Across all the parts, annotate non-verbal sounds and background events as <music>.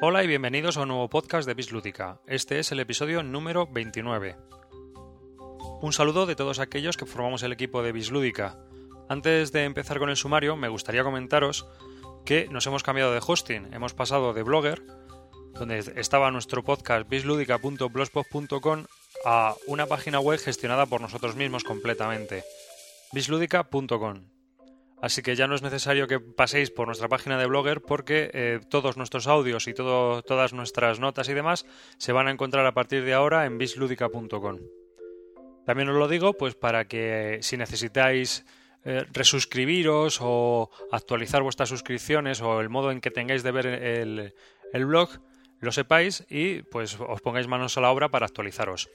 Hola y bienvenidos a un nuevo podcast de Bislúdica. Este es el episodio número 29. Un saludo de todos aquellos que formamos el equipo de Bislúdica. Antes de empezar con el sumario, me gustaría comentaros que nos hemos cambiado de hosting. Hemos pasado de Blogger, donde estaba nuestro podcast bisludica.blogspot.com, a una página web gestionada por nosotros mismos completamente. bisludica.com. Así que ya no es necesario que paséis por nuestra página de Blogger porque eh, todos nuestros audios y todas nuestras notas y demás se van a encontrar a partir de ahora en bisludica.com. También os lo digo pues para que si necesitáis eh, resuscribiros o actualizar vuestras suscripciones o el modo en que tengáis de ver el, el blog, lo sepáis y pues os pongáis manos a la obra para actualizaros.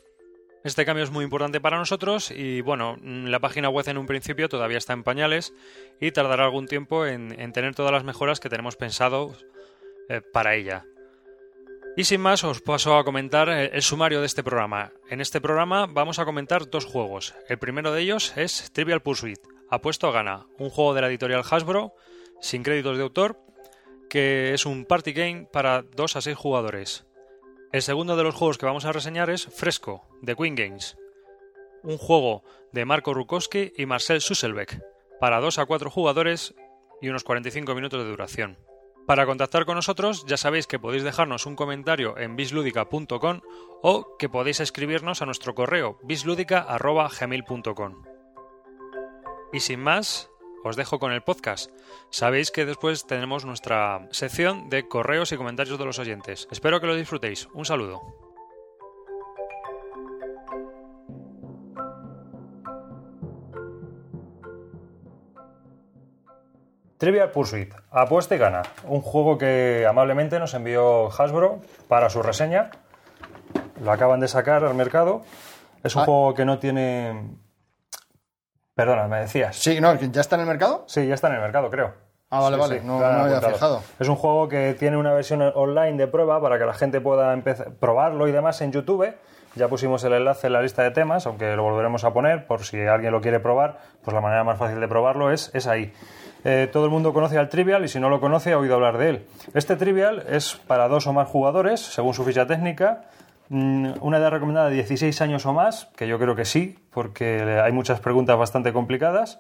Este cambio es muy importante para nosotros y bueno, la página web en un principio todavía está en pañales y tardará algún tiempo en, tener todas las mejoras que tenemos pensado eh, para ella. Y sin más, os paso a comentar eh, el sumario de este programa. En este programa vamos a comentar dos juegos. El primero de ellos es Trivial Pursuit, apuesto a gana, un juego de la editorial Hasbro, sin créditos de autor, que es un party game para 2 a 6 jugadores. El segundo de los juegos que vamos a reseñar es Fresco, de Queen Games. Un juego de Marco Rukowski y Marcel Susselbeck, para 2 a 4 jugadores y unos 45 minutos de duración. Para contactar con nosotros ya sabéis que podéis dejarnos un comentario en bisludica.com o que podéis escribirnos a nuestro correo bisludica.gmail.com. Y sin más, os dejo con el podcast. Sabéis que después tenemos nuestra sección de correos y comentarios de los oyentes. Espero que lo disfrutéis. Un saludo. Trivial Pursuit, apuesta y gana. Un juego que amablemente nos envió Hasbro para su reseña. Lo acaban de sacar al mercado. Es un ah. juego que no tiene Perdona, me decías. Sí, no, ¿ya está en el mercado? Sí, ya está en el mercado, creo. Ah, vale, vale, no, me había fijado. Es un juego que tiene una versión online de prueba para que la gente pueda empezar, probarlo y demás en YouTube. Ya pusimos el enlace en la lista de temas, aunque lo volveremos a poner por si alguien lo quiere probar, pues la manera más fácil de probarlo es, es ahí. Eh, todo el mundo conoce al Trivial y si no lo conoce ha oído hablar de él. Este Trivial es para dos o más jugadores, según su ficha técnica, una edad recomendada de 16 años o más, que yo creo que sí, porque hay muchas preguntas bastante complicadas.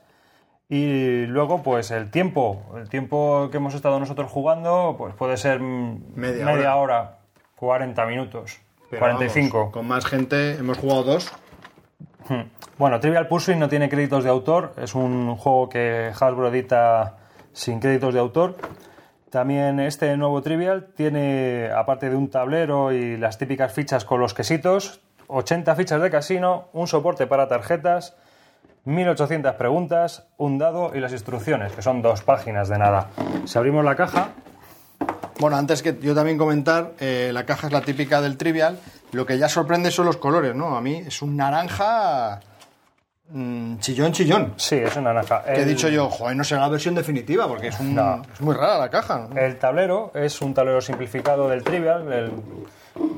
Y luego, pues el tiempo, el tiempo que hemos estado nosotros jugando, pues puede ser media, hora. 40 minutos, 45. con más gente hemos jugado dos. Hmm. Bueno, Trivial Pursuit no tiene créditos de autor, es un juego que Hasbro edita sin créditos de autor. También este nuevo Trivial tiene, aparte de un tablero y las típicas fichas con los quesitos, 80 fichas de casino, un soporte para tarjetas, 1800 preguntas, un dado y las instrucciones, que son dos páginas de nada. Si abrimos la caja. Bueno, antes que yo también comentar, eh, la caja es la típica del Trivial. Lo que ya sorprende son los colores, ¿no? A mí es un naranja Mm, chillón, chillón. Sí, es una naranja. Que he dicho yo, joder, no será la versión definitiva porque es, es muy rara la caja. El tablero es un tablero simplificado del Trivial.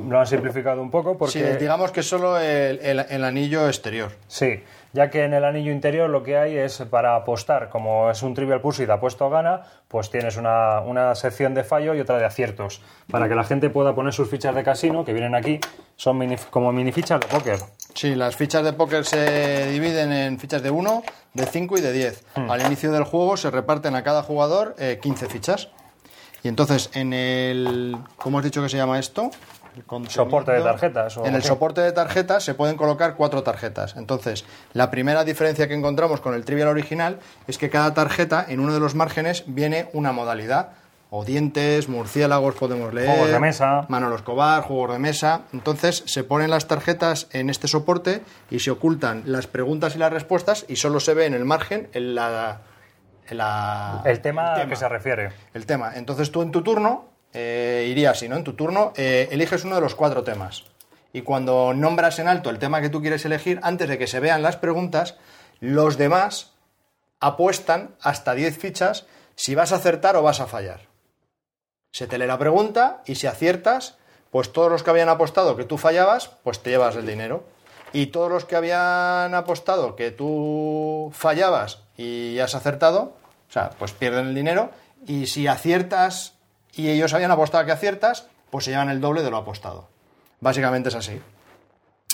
Lo han simplificado un poco porque... Sí, digamos que es solo el anillo exterior. Sí, ya que en el anillo interior lo que hay es para apostar, como es un Trivial Pursuit apuesto a gana, pues tienes una, sección de fallo y otra de aciertos, para que la gente pueda poner sus fichas de casino, que vienen aquí, son como mini fichas de póker. Sí, las fichas de póker se dividen en fichas de 1, de 5 y de 10. Hmm. Al inicio del juego se reparten a cada jugador 15 eh, fichas. Y entonces en el... ¿Cómo has dicho que se llama esto? Soporte de tarjetas. en el soporte de tarjetas se pueden colocar cuatro tarjetas. Entonces, la primera diferencia que encontramos con el Trivial original es que cada tarjeta, en uno de los márgenes, viene una modalidad. O dientes, murciélagos podemos leer. Juegos de mesa. Manolo Escobar, juegos de mesa. Entonces se ponen las tarjetas en este soporte y se ocultan las preguntas y las respuestas y solo se ve en el margen en la, el, tema a que se refiere. El tema. Entonces tú en tu turno eh, iría así, ¿no? En tu turno eh, eliges uno de los cuatro temas. Y cuando nombras en alto el tema que tú quieres elegir, antes de que se vean las preguntas, los demás apuestan hasta 10 fichas si vas a acertar o vas a fallar. Se te lee la pregunta y si aciertas, pues todos los que habían apostado que tú fallabas, pues te llevas el dinero. Y todos los que habían apostado que tú fallabas y has acertado, o sea, pues pierden el dinero. Y si aciertas y ellos habían apostado que aciertas, pues se llevan el doble de lo apostado. Básicamente es así.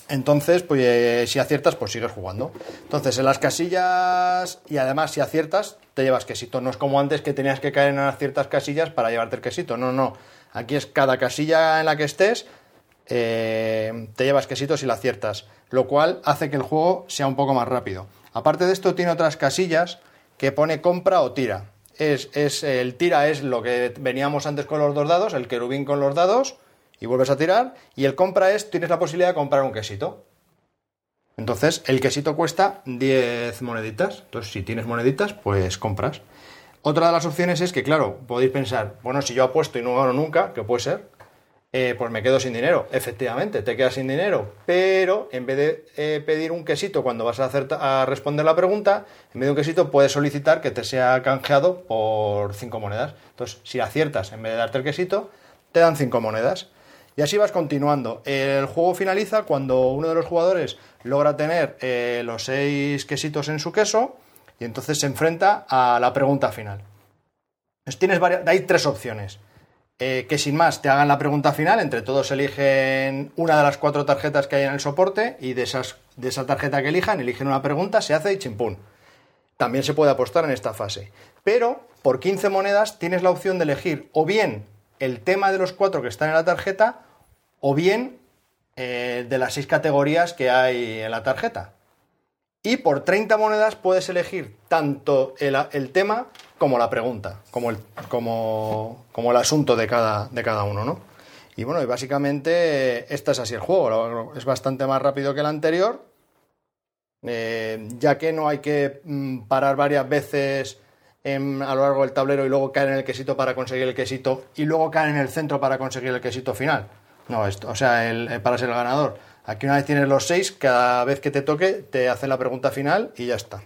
Entonces, pues eh, si aciertas, pues sigues jugando. Entonces, en las casillas, y además si aciertas, te llevas quesito. No es como antes que tenías que caer en unas ciertas casillas para llevarte el quesito. No, no. Aquí es cada casilla en la que estés, eh, te llevas quesito si la aciertas. Lo cual hace que el juego sea un poco más rápido. Aparte de esto, tiene otras casillas que pone compra o tira. Es, es, el tira es lo que veníamos antes con los dos dados, el querubín con los dados y vuelves a tirar. Y el compra es, tienes la posibilidad de comprar un quesito. Entonces, el quesito cuesta 10 moneditas. Entonces, si tienes moneditas, pues compras. Otra de las opciones es que, claro, podéis pensar, bueno, si yo apuesto y no gano nunca, que puede ser, eh, pues me quedo sin dinero. Efectivamente, te quedas sin dinero, pero en vez de eh, pedir un quesito cuando vas a, hacer, a responder la pregunta, en vez de un quesito puedes solicitar que te sea canjeado por 5 monedas. Entonces, si aciertas, en vez de darte el quesito, te dan 5 monedas. Y así vas continuando. El juego finaliza cuando uno de los jugadores logra tener eh, los seis quesitos en su queso y entonces se enfrenta a la pregunta final. Tienes varias, hay tres opciones. Eh, que sin más te hagan la pregunta final, entre todos eligen una de las cuatro tarjetas que hay en el soporte y de, de esa tarjeta que elijan, eligen una pregunta, se hace y chimpún. También se puede apostar en esta fase. Pero por 15 monedas tienes la opción de elegir o bien el tema de los cuatro que están en la tarjeta o bien eh, de las seis categorías que hay en la tarjeta. Y por 30 monedas puedes elegir tanto el, tema como la pregunta, como el, como, como el asunto de cada, de cada uno, ¿no? Y bueno, y básicamente este es así el juego, es bastante más rápido que el anterior, eh, ya que no hay que mm, parar varias veces a lo largo del tablero y luego caer en el quesito para conseguir el quesito y luego caer en el centro para conseguir el quesito final. No, esto, o sea, el, para ser el ganador. Aquí una vez tienes los seis, cada vez que te toque te hacen la pregunta final y ya está.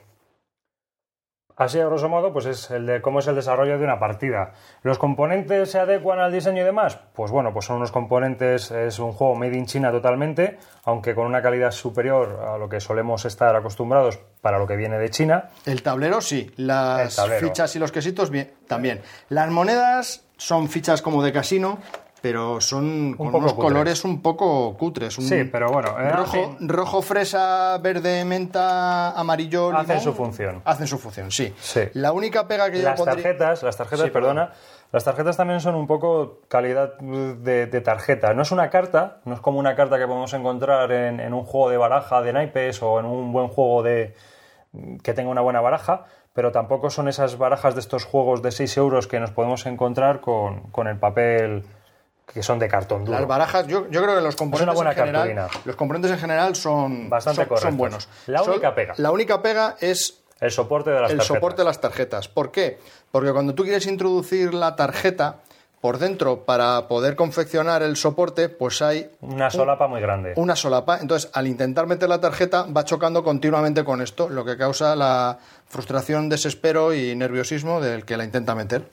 Así, a grosso modo, pues es el de cómo es el desarrollo de una partida. ¿Los componentes se adecuan al diseño y demás? Pues bueno, pues son unos componentes, es un juego made in China totalmente, aunque con una calidad superior a lo que solemos estar acostumbrados para lo que viene de China. El tablero sí, las fichas y los quesitos bien, también. Las monedas son fichas como de casino, pero son con unos colores un poco cutres. sí, pero bueno. Eh, rojo, rojo, fresa, verde, menta, amarillo, limón. Hacen su función. Hacen su función, sí. La única pega que las tarjetas, las tarjetas, perdona, las tarjetas también son un poco calidad de, tarjeta. No es una carta, no es como una carta que podemos encontrar en, en un juego de baraja de naipes o en un buen juego de que tenga una buena baraja, pero tampoco son esas barajas de estos juegos de 6 euros que nos podemos encontrar con, con el papel que son de cartón duro. Las barajas, yo, yo creo que los componentes en general, los componentes en general son bastante son, buenos. La única pega. La única pega es el soporte de las el tarjetas. soporte de las tarjetas. ¿Por qué? Porque cuando tú quieres introducir la tarjeta por dentro para poder confeccionar el soporte, pues hay una solapa muy grande. Una solapa. Entonces, al intentar meter la tarjeta, va chocando continuamente con esto, lo que causa la frustración, desespero y nerviosismo del que la intenta meter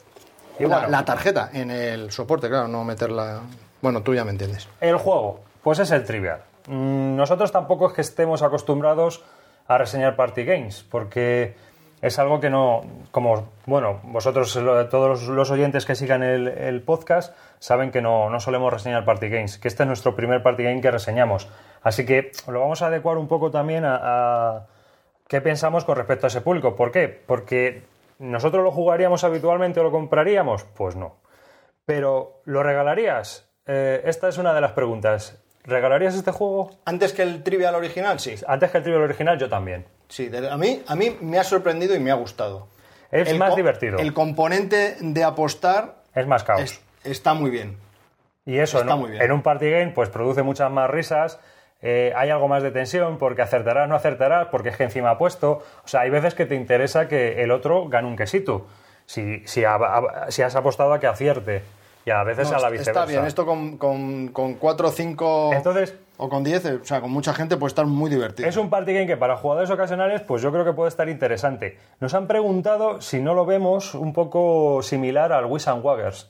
la, tarjeta en el soporte, claro, no meterla. Bueno, tú ya me entiendes. El juego, pues es el trivial. Mm, nosotros tampoco es que estemos acostumbrados a reseñar party games, porque es algo que no, como, bueno, vosotros, todos los oyentes que sigan el, podcast, saben que no, no, solemos reseñar party games, que este es nuestro primer party game que reseñamos. Así que lo vamos a adecuar un poco también a, a qué pensamos con respecto a ese público. ¿Por qué? Porque ¿Nosotros lo jugaríamos habitualmente o lo compraríamos? Pues no. Pero, ¿lo regalarías? Eh, esta es una de las preguntas. ¿Regalarías este juego? Antes que el Trivial original, sí. Antes que el Trivial original, yo también. Sí, a mí, a mí me ha sorprendido y me ha gustado. Es más divertido. El componente de apostar... Es más caos. está muy bien. Y eso, está muy bien. en un party game, pues produce muchas más risas eh, hay algo más de tensión porque acertarás, no acertarás, porque es que encima ha puesto. O sea, hay veces que te interesa que el otro gane un quesito. Si, si, has apostado a que acierte. Y a veces a la viceversa. Está bien, esto con, con, 4 o 5 Entonces, o con 10, o sea, con mucha gente puede estar muy divertido. Es un party game que para jugadores ocasionales, pues yo creo que puede estar interesante. Nos han preguntado si no lo vemos un poco similar al Wish and Waggers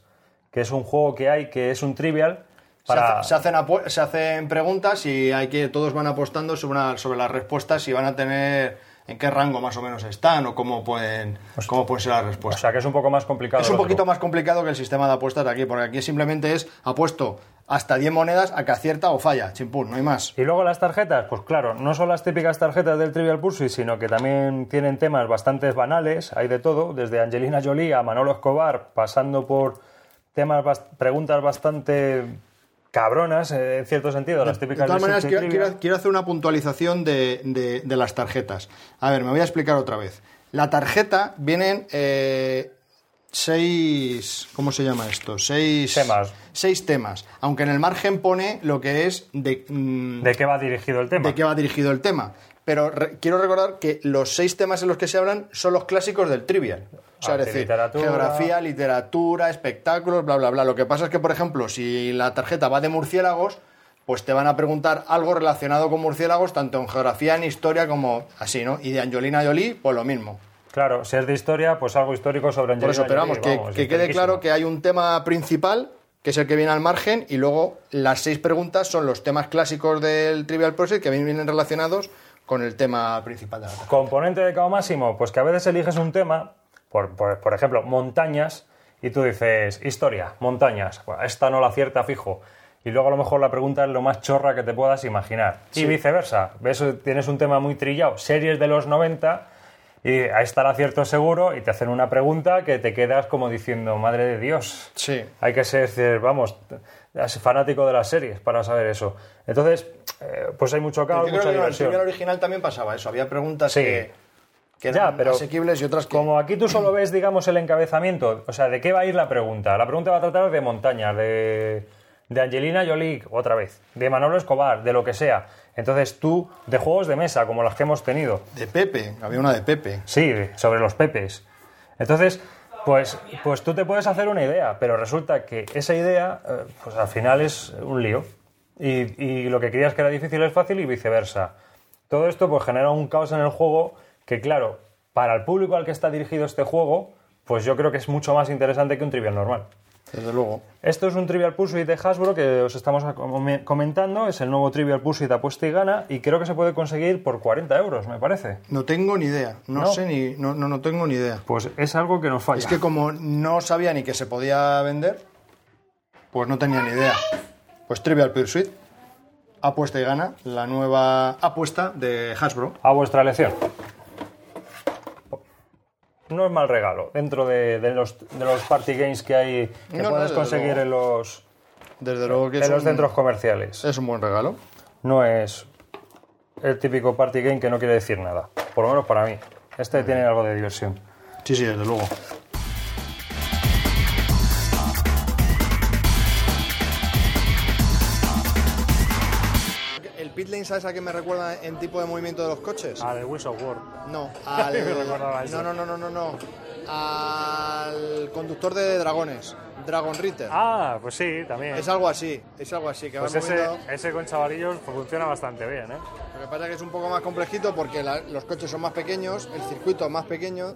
que es un juego que hay que es un trivial Se, para... hace- se hacen, se hacen preguntas y hay que todos van apostando sobre, una- sobre las respuestas y van a tener en qué rango más o menos están o cómo pueden, cómo pueden ser las O respuestas. sea, que es un poco más complicado. es un otro. poquito más complicado que el sistema de apuestas de aquí, porque aquí simplemente es apuesto hasta 10 monedas a que acierta o falla, chimpún, no hay más. Y luego las tarjetas, pues claro, no son las típicas tarjetas del Trivial Pursuit, sino que también tienen temas bastante banales, hay de todo, desde Angelina Jolie a Manolo Escobar, pasando por temas, bas- preguntas bastante cabronas, eh, en cierto sentido, las De típicas todas de maneras, City quiero, Trivial. quiero- quiero hacer una puntualización de, de- de las tarjetas. A ver, me voy a explicar otra vez. La tarjeta vienen eh, seis... ¿Cómo se llama esto? Seis Temas. Seis temas. Aunque en el margen pone lo que es de, mm, ¿De qué va dirigido el tema? de qué va dirigido el tema. Pero re- quiero recordar que los seis temas en los que se hablan son los clásicos del trivial. O sea, Arte, es decir, literatura. geografía, literatura, espectáculos, bla, bla, bla. Lo que pasa es que, por ejemplo, si la tarjeta va de murciélagos, pues te van a preguntar algo relacionado con murciélagos, tanto en geografía, en historia, como así, ¿no? Y de Angelina Jolie, pues lo mismo. Claro, si es de historia, pues algo histórico sobre Por Angelina eso, pero vamos, Jolie, que, vamos, que quede claro que hay un tema principal, que es el que viene al margen, y luego las seis preguntas son los temas clásicos del Trivial Pursuit que vienen relacionados con el tema principal de la tarjeta. Componente de cao máximo, pues que a veces eliges un tema, por, por, por ejemplo, montañas, y tú dices, historia, montañas, Bueno, esta no la acierta fijo. Y luego a lo mejor la pregunta es lo más chorra que te puedas imaginar. Y viceversa, ves, tienes un tema muy trillado, series de los 90, y está el acierto seguro, y te hacen una pregunta que te quedas como diciendo, madre de Dios. Sí. Hay que ser, vamos, fanático de las series para saber eso. Entonces, eh, pues hay mucho caos, Yo creo que en el original también pasaba eso. Había preguntas Sí. que, que Ya, eran pero asequibles y otras que... Como aquí tú solo ves, digamos, el encabezamiento, o sea, ¿de qué va a ir la pregunta? La pregunta va a tratar de montañas, de, de Angelina Jolie, otra vez, de Manolo Escobar, de lo que sea. Entonces tú, de juegos de mesa, como las que hemos tenido, De Pepe, había una de Pepe. sí, sobre los pepes. Entonces, pues, pues tú te puedes hacer una idea, pero resulta que esa idea, eh, pues al final es un lío. Y, y lo que creías que era difícil es fácil y viceversa. Todo esto pues genera un caos en el juego que, claro, para el público al que está dirigido este juego, pues yo creo que es mucho más interesante que un trivial normal. Desde luego. Esto es un Trivial Pursuit de Hasbro que os estamos com- comentando, es el nuevo Trivial Pursuit apuesta y gana y creo que se puede conseguir por 40 euros, me parece. No tengo ni idea. No, No. sé ni... No, no, no tengo ni idea. Pues es algo que nos falla. Es que como no sabía ni que se podía vender, pues no tenía ni idea. Pues Trivial Pursuit, apuesta y gana, la nueva apuesta de Hasbro. A vuestra elección. No es mal regalo. Dentro de, de los, de los party games que hay que No, no, puedes desde conseguir luego. en los, Desde luego que en es los un, centros comerciales. es un buen regalo. No es el típico party game que no quiere decir nada. Por lo menos para mí. Este tiene algo de diversión. Sí, sí, desde luego. ¿El pit lane sabes a qué me recuerda en tipo de movimiento de los coches? Ah, de Wheels of War. No, <laughs> al... eso. no, no, no, no, no. Al conductor de dragones, Dragon Ritter. Ah, pues sí, también. Es algo así, es algo así, que Pues ese, moviendo- ese con chavalillos funciona bastante bien, ¿eh? Lo que pasa es que es un poco más complejito porque la- los coches son más pequeños, el circuito es más pequeño,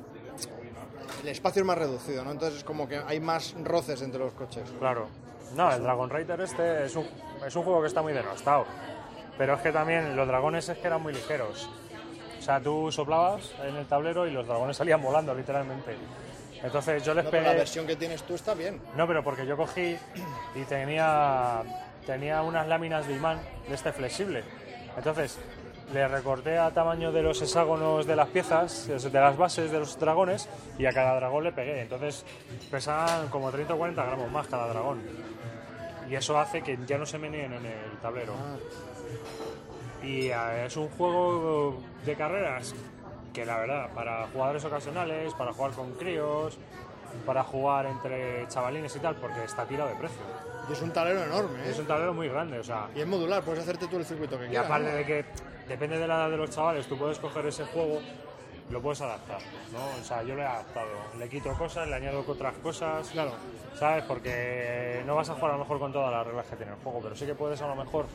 el espacio es más reducido, ¿no? Entonces es como que hay más roces entre los coches. Claro. No, el Dragon Rider este es un, es un juego que está muy denostado. Pero es que también los dragones es que eran muy ligeros. O sea, tú soplabas en el tablero y los dragones salían volando, literalmente. Entonces yo les No, pero pegué... la versión que tienes tú está bien. No, pero porque yo cogí y tenía, tenía unas láminas de imán de este flexible. Entonces le recorté a tamaño de los hexágonos de las piezas, de las bases de los dragones, y a cada dragón le pegué. Entonces pesaban como 30 o 40 gramos más cada dragón. Y eso hace que ya no se meneen en el tablero. Y eh, es un juego de carreras que la verdad, para jugadores ocasionales, para jugar con críos, para jugar entre chavalines y tal, porque está tirado de precio. Y es un tablero enorme, ¿eh? Es un tablero muy grande, o sea, Y es modular, puedes hacerte tú el circuito que y quieras. aparte ¿no? de que depende de la edad de los chavales, tú puedes coger ese juego, lo puedes adaptar, ¿no? O sea, yo lo he adaptado, le quito cosas, le añado otras cosas, Claro. ¿sabes? Porque no vas a jugar a lo mejor con todas las reglas que tiene el juego, pero sí que puedes a lo mejor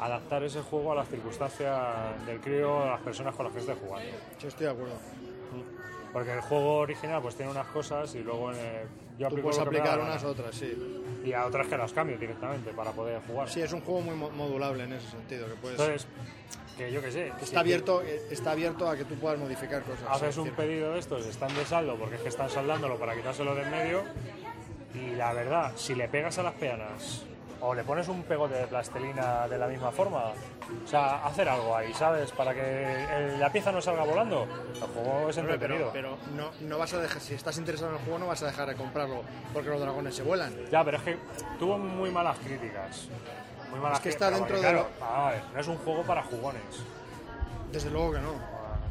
adaptar ese juego a las circunstancias del crío, a las personas con las que estés jugando. Yo estoy de acuerdo. Porque el juego original pues tiene unas cosas y luego el- yo Tú puedes que aplicar unas a otras, sí. Y a otras que las cambio directamente para poder jugar. Sí, es un juego muy mo- modulable en ese sentido, que puedes... Entonces, que yo qué sé. que está abierto, eh, está abierto a que tú puedas modificar cosas. Haces sí, un pedido de estos, están de saldo porque es que están saldándolo para quitárselo de en medio. Y la verdad, si le pegas a las peanas o le pones un pegote de plastilina de la misma forma, o sea, hacer algo ahí, ¿sabes? Para que la pieza no salga volando. El juego es entretenido. pero, pero no, no vas a dejar, si estás interesado en el juego, no vas a dejar de comprarlo porque los dragones se vuelan. Ya, pero es que tuvo muy malas críticas. Muy malas Es que está dentro porque, de claro, a ver, no es un juego para jugones. Desde luego que no.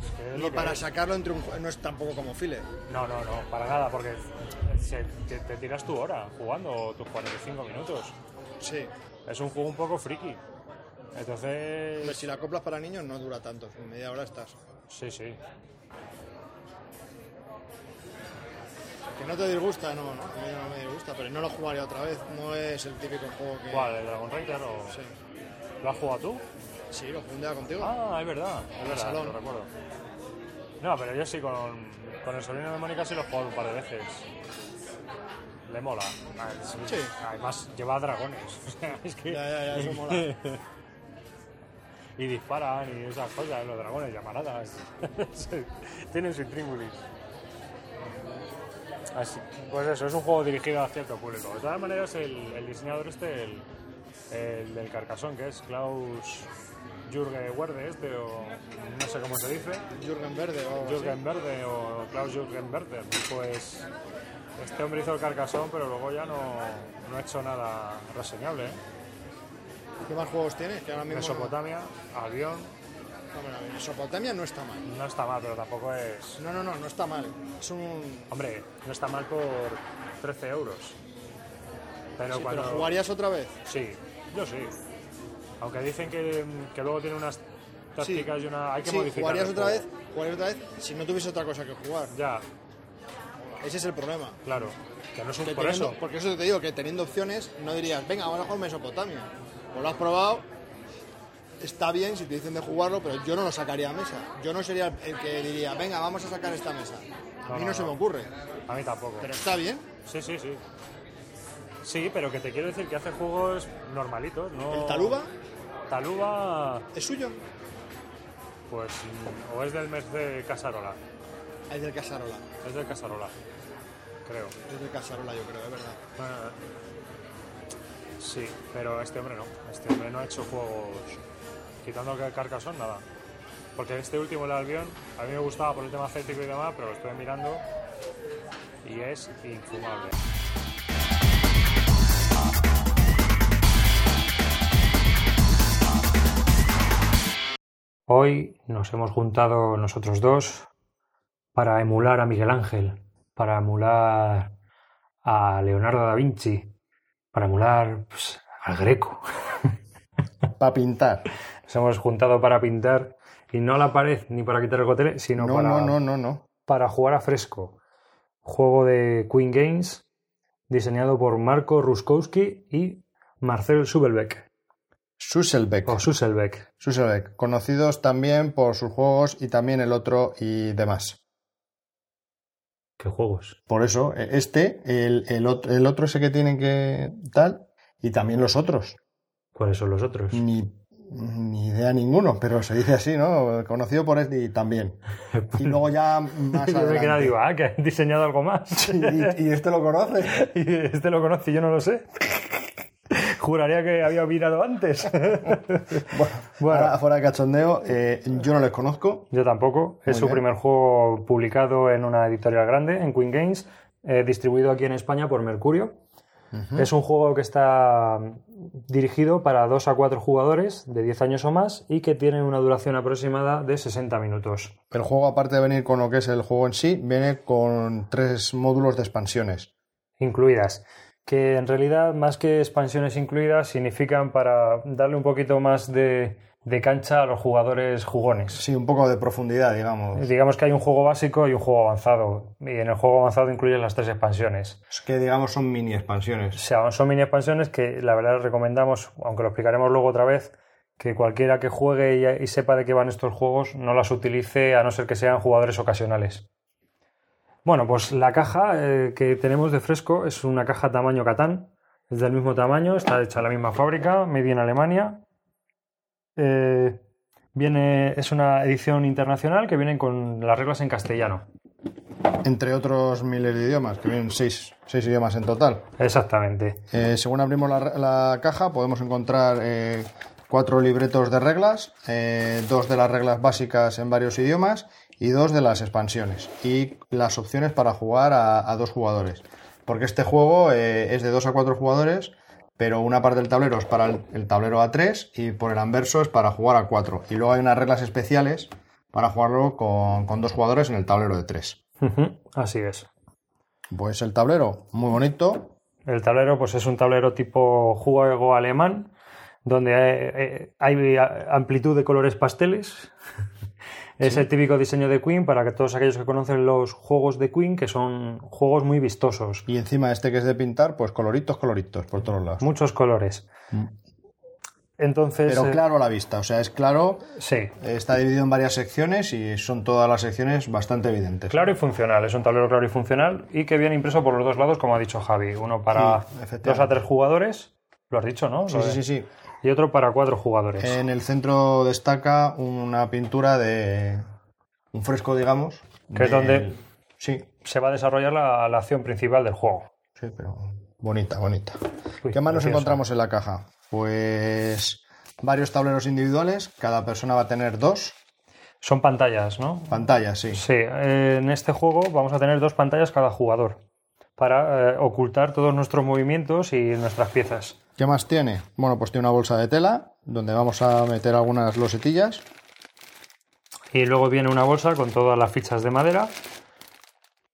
Es que es Ni lo para es. sacarlo entre un juego, no es tampoco como file. No, no, no, para nada, porque se- te, te tiras tu hora jugando tus 45 minutos. Sí. Es un juego un poco friki. Entonces, si la coplas para niños no dura tanto, en media hora estás. sí, sí. Que no te disgusta, no, no, a mí no me disgusta, pero no lo jugaría otra vez. No es el típico juego que. ¿Cuál? ¿El Dragon Rider o...? Sí, ¿Lo has jugado tú? sí lo jugué un día contigo. Ah, es verdad, es el verdad, salón. lo recuerdo. No, pero yo sí, con, con el sobrino de Mónica sí lo he jugado un par de veces. Le mola. Sí. Además, lleva dragones. <laughs> Es que... Ya, ya, ya, eso mola. <laughs> y disparan y esas cosas, los dragones, llamaradas. <laughs> Tienen su intríngulis. Así, pues eso, es un juego dirigido a cierto público. De todas maneras, el, el diseñador este, el, el del Carcasón, que es Klaus Jürgen Werde, este, o no sé cómo se dice, Jürgen Verde o. Jürgen Verde o Klaus Jürgen Verde, pues este hombre hizo el Carcasón, pero luego ya no, no ha hecho nada reseñable. ¿eh? ¿Qué más juegos tienes? Que ahora mismo. Mesopotamia, Albion, No, Hombre, a ver, Mesopotamia no está mal. no está mal, pero tampoco es... No, no, no, no está mal. Es un. Hombre, no está mal por 13 euros. Pero Sí, cuando... pero jugarías otra vez. Sí, yo sí. Aunque dicen que, que luego tiene unas tácticas y una... Hay que sí, modificar jugarías otra vez, jugarías otra vez si no tuviese otra cosa que jugar. Ya, Ese es el problema. claro. Que no es un... Que Por teniendo- eso. Porque eso te digo, que teniendo opciones, no dirías, venga, vamos a jugar Mesopotamia. Pues lo has probado, está bien si te dicen de jugarlo, pero yo no lo sacaría a mesa. Yo no sería el que diría, venga, vamos a sacar esta mesa. A No, mí no, no, se me ocurre. A mí tampoco. Pero está bien. Sí, sí, sí. Sí, pero que te quiero decir que hace juegos normalitos, ¿no? ¿El Taluba Taluba, es suyo? pues, o es del mes de Casarola. Es del Casarola. Es del Casarola, creo. Es del Casarola, yo creo, es verdad. Ah, sí, pero este hombre no. Este hombre no ha hecho juegos quitando que Carcassonne, nada. Porque este último, el Albion, a mí me gustaba por el tema céltico y demás, pero lo estoy mirando y es infumable. Hoy nos hemos juntado nosotros dos para emular a Miguel Ángel, para emular a Leonardo da Vinci, para emular pues, al Greco. <laughs> Para pintar. Nos hemos juntado para pintar y no la pared ni para quitar el gotele, sino No, para, no, no. para jugar a fresco. Juego de Queen Games diseñado por Marco Ruskowski y Marcel Subelbeck. Susselbeck. O Suselbeck. Susselbeck, conocidos también por sus juegos y también el otro y demás. ¿Qué juegos? Por eso, eh, este, el, el otro, el otro ese que tienen que tal, y también los otros. ¿Cuáles son los otros? Ni, ni idea ninguno, pero se dice así, ¿no? Conocido por este y también. <laughs> Y luego ya más Yo me quedado digo, ah, que han diseñado algo más. Y, y este lo conoce. <laughs> Y este lo conoce y yo no lo sé. <laughs> Juraría que había mirado antes. Bueno, <laughs> Bueno. ahora, fuera de cachondeo, eh, yo no les conozco. Yo tampoco. Es su bien. primer juego publicado en una editorial grande, en Queen Games, eh, distribuido aquí en España por Mercurio. Es un juego que está dirigido para 2 a 4 jugadores de 10 años o más y que tiene una duración aproximada de 60 minutos. El juego, aparte de venir con lo que es el juego en sí, viene con tres módulos de expansiones. incluidas, que en realidad más que expansiones incluidas significan para darle un poquito más de, de cancha a los jugadores jugones. Sí, un poco de profundidad, digamos. Digamos que hay un juego básico y un juego avanzado, y en el juego avanzado incluyen las tres expansiones. Es que, digamos, son mini O expansiones. sea, son mini expansiones que la verdad recomendamos, aunque lo explicaremos luego otra vez, que cualquiera que juegue y, y sepa de qué van estos juegos no las utilice a no ser que sean jugadores ocasionales. Bueno, pues la caja eh, que tenemos de fresco es una caja tamaño Catán. Es del mismo tamaño, está hecha en la misma fábrica, media en Alemania. Eh, viene, es una edición internacional que viene con las reglas en castellano. Entre otros miles de idiomas, que vienen seis, seis idiomas en total. Exactamente. Eh, según abrimos la, la caja, podemos encontrar cuatro libretos de reglas, dos de las reglas básicas en varios idiomas y dos de las expansiones. Y las opciones para jugar a, a dos jugadores. Porque este juego eh, es de dos a cuatro jugadores, pero una parte del tablero es para el, el tablero A3 y por el anverso es para jugar a cuatro. Y luego hay unas reglas especiales para jugarlo con, con dos jugadores en el tablero de tres. Así es. Pues el tablero, muy bonito. El tablero, pues es un tablero tipo juego alemán, donde eh, hay, hay amplitud de colores pasteles. Es el típico diseño de Queen para que todos aquellos que conocen los juegos de Queen, que son juegos muy vistosos. Y encima este que es de pintar, pues coloritos, coloritos por todos lados. Muchos colores. Entonces. Pero eh, claro a la vista, o sea, es claro, Sí. está dividido en varias secciones y son todas las secciones bastante evidentes. Claro y funcional, es un tablero claro y funcional y que viene impreso por los dos lados, como ha dicho Javi. Uno para Sí, dos a tres jugadores, lo has dicho, ¿no? Sí, sí, sí, sí. Y otro para cuatro jugadores. En el centro destaca una pintura de un fresco, digamos. Que es donde- Sí, Se va a desarrollar la, la acción principal del juego. sí, pero bonita, bonita. Uy, ¿Qué más nos encontramos en la caja? Pues varios tableros individuales, cada persona va a tener dos Son pantallas, ¿no? pantallas, sí. Sí, en este juego vamos a tener dos pantallas cada jugador para eh, ocultar todos nuestros movimientos y nuestras piezas. ¿Qué más tiene? Bueno, pues tiene una bolsa de tela donde vamos a meter algunas losetillas. Y luego viene una bolsa con todas las fichas de madera,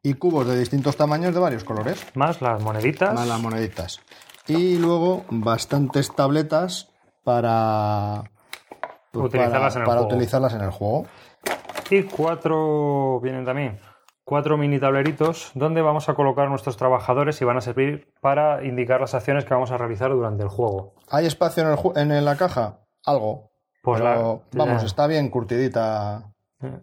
y cubos de distintos tamaños de varios colores, más las moneditas. más las moneditas. Y luego bastantes tabletas para pues, Utilizarlas para, en el para juego. utilizarlas en el juego. Y cuatro, vienen también, cuatro mini tableritos donde vamos a colocar nuestros trabajadores y van a servir para indicar las acciones que vamos a realizar durante el juego. ¿Hay espacio en, el ju- en la caja? Algo. Pues Pero, la- vamos, está bien curtidita.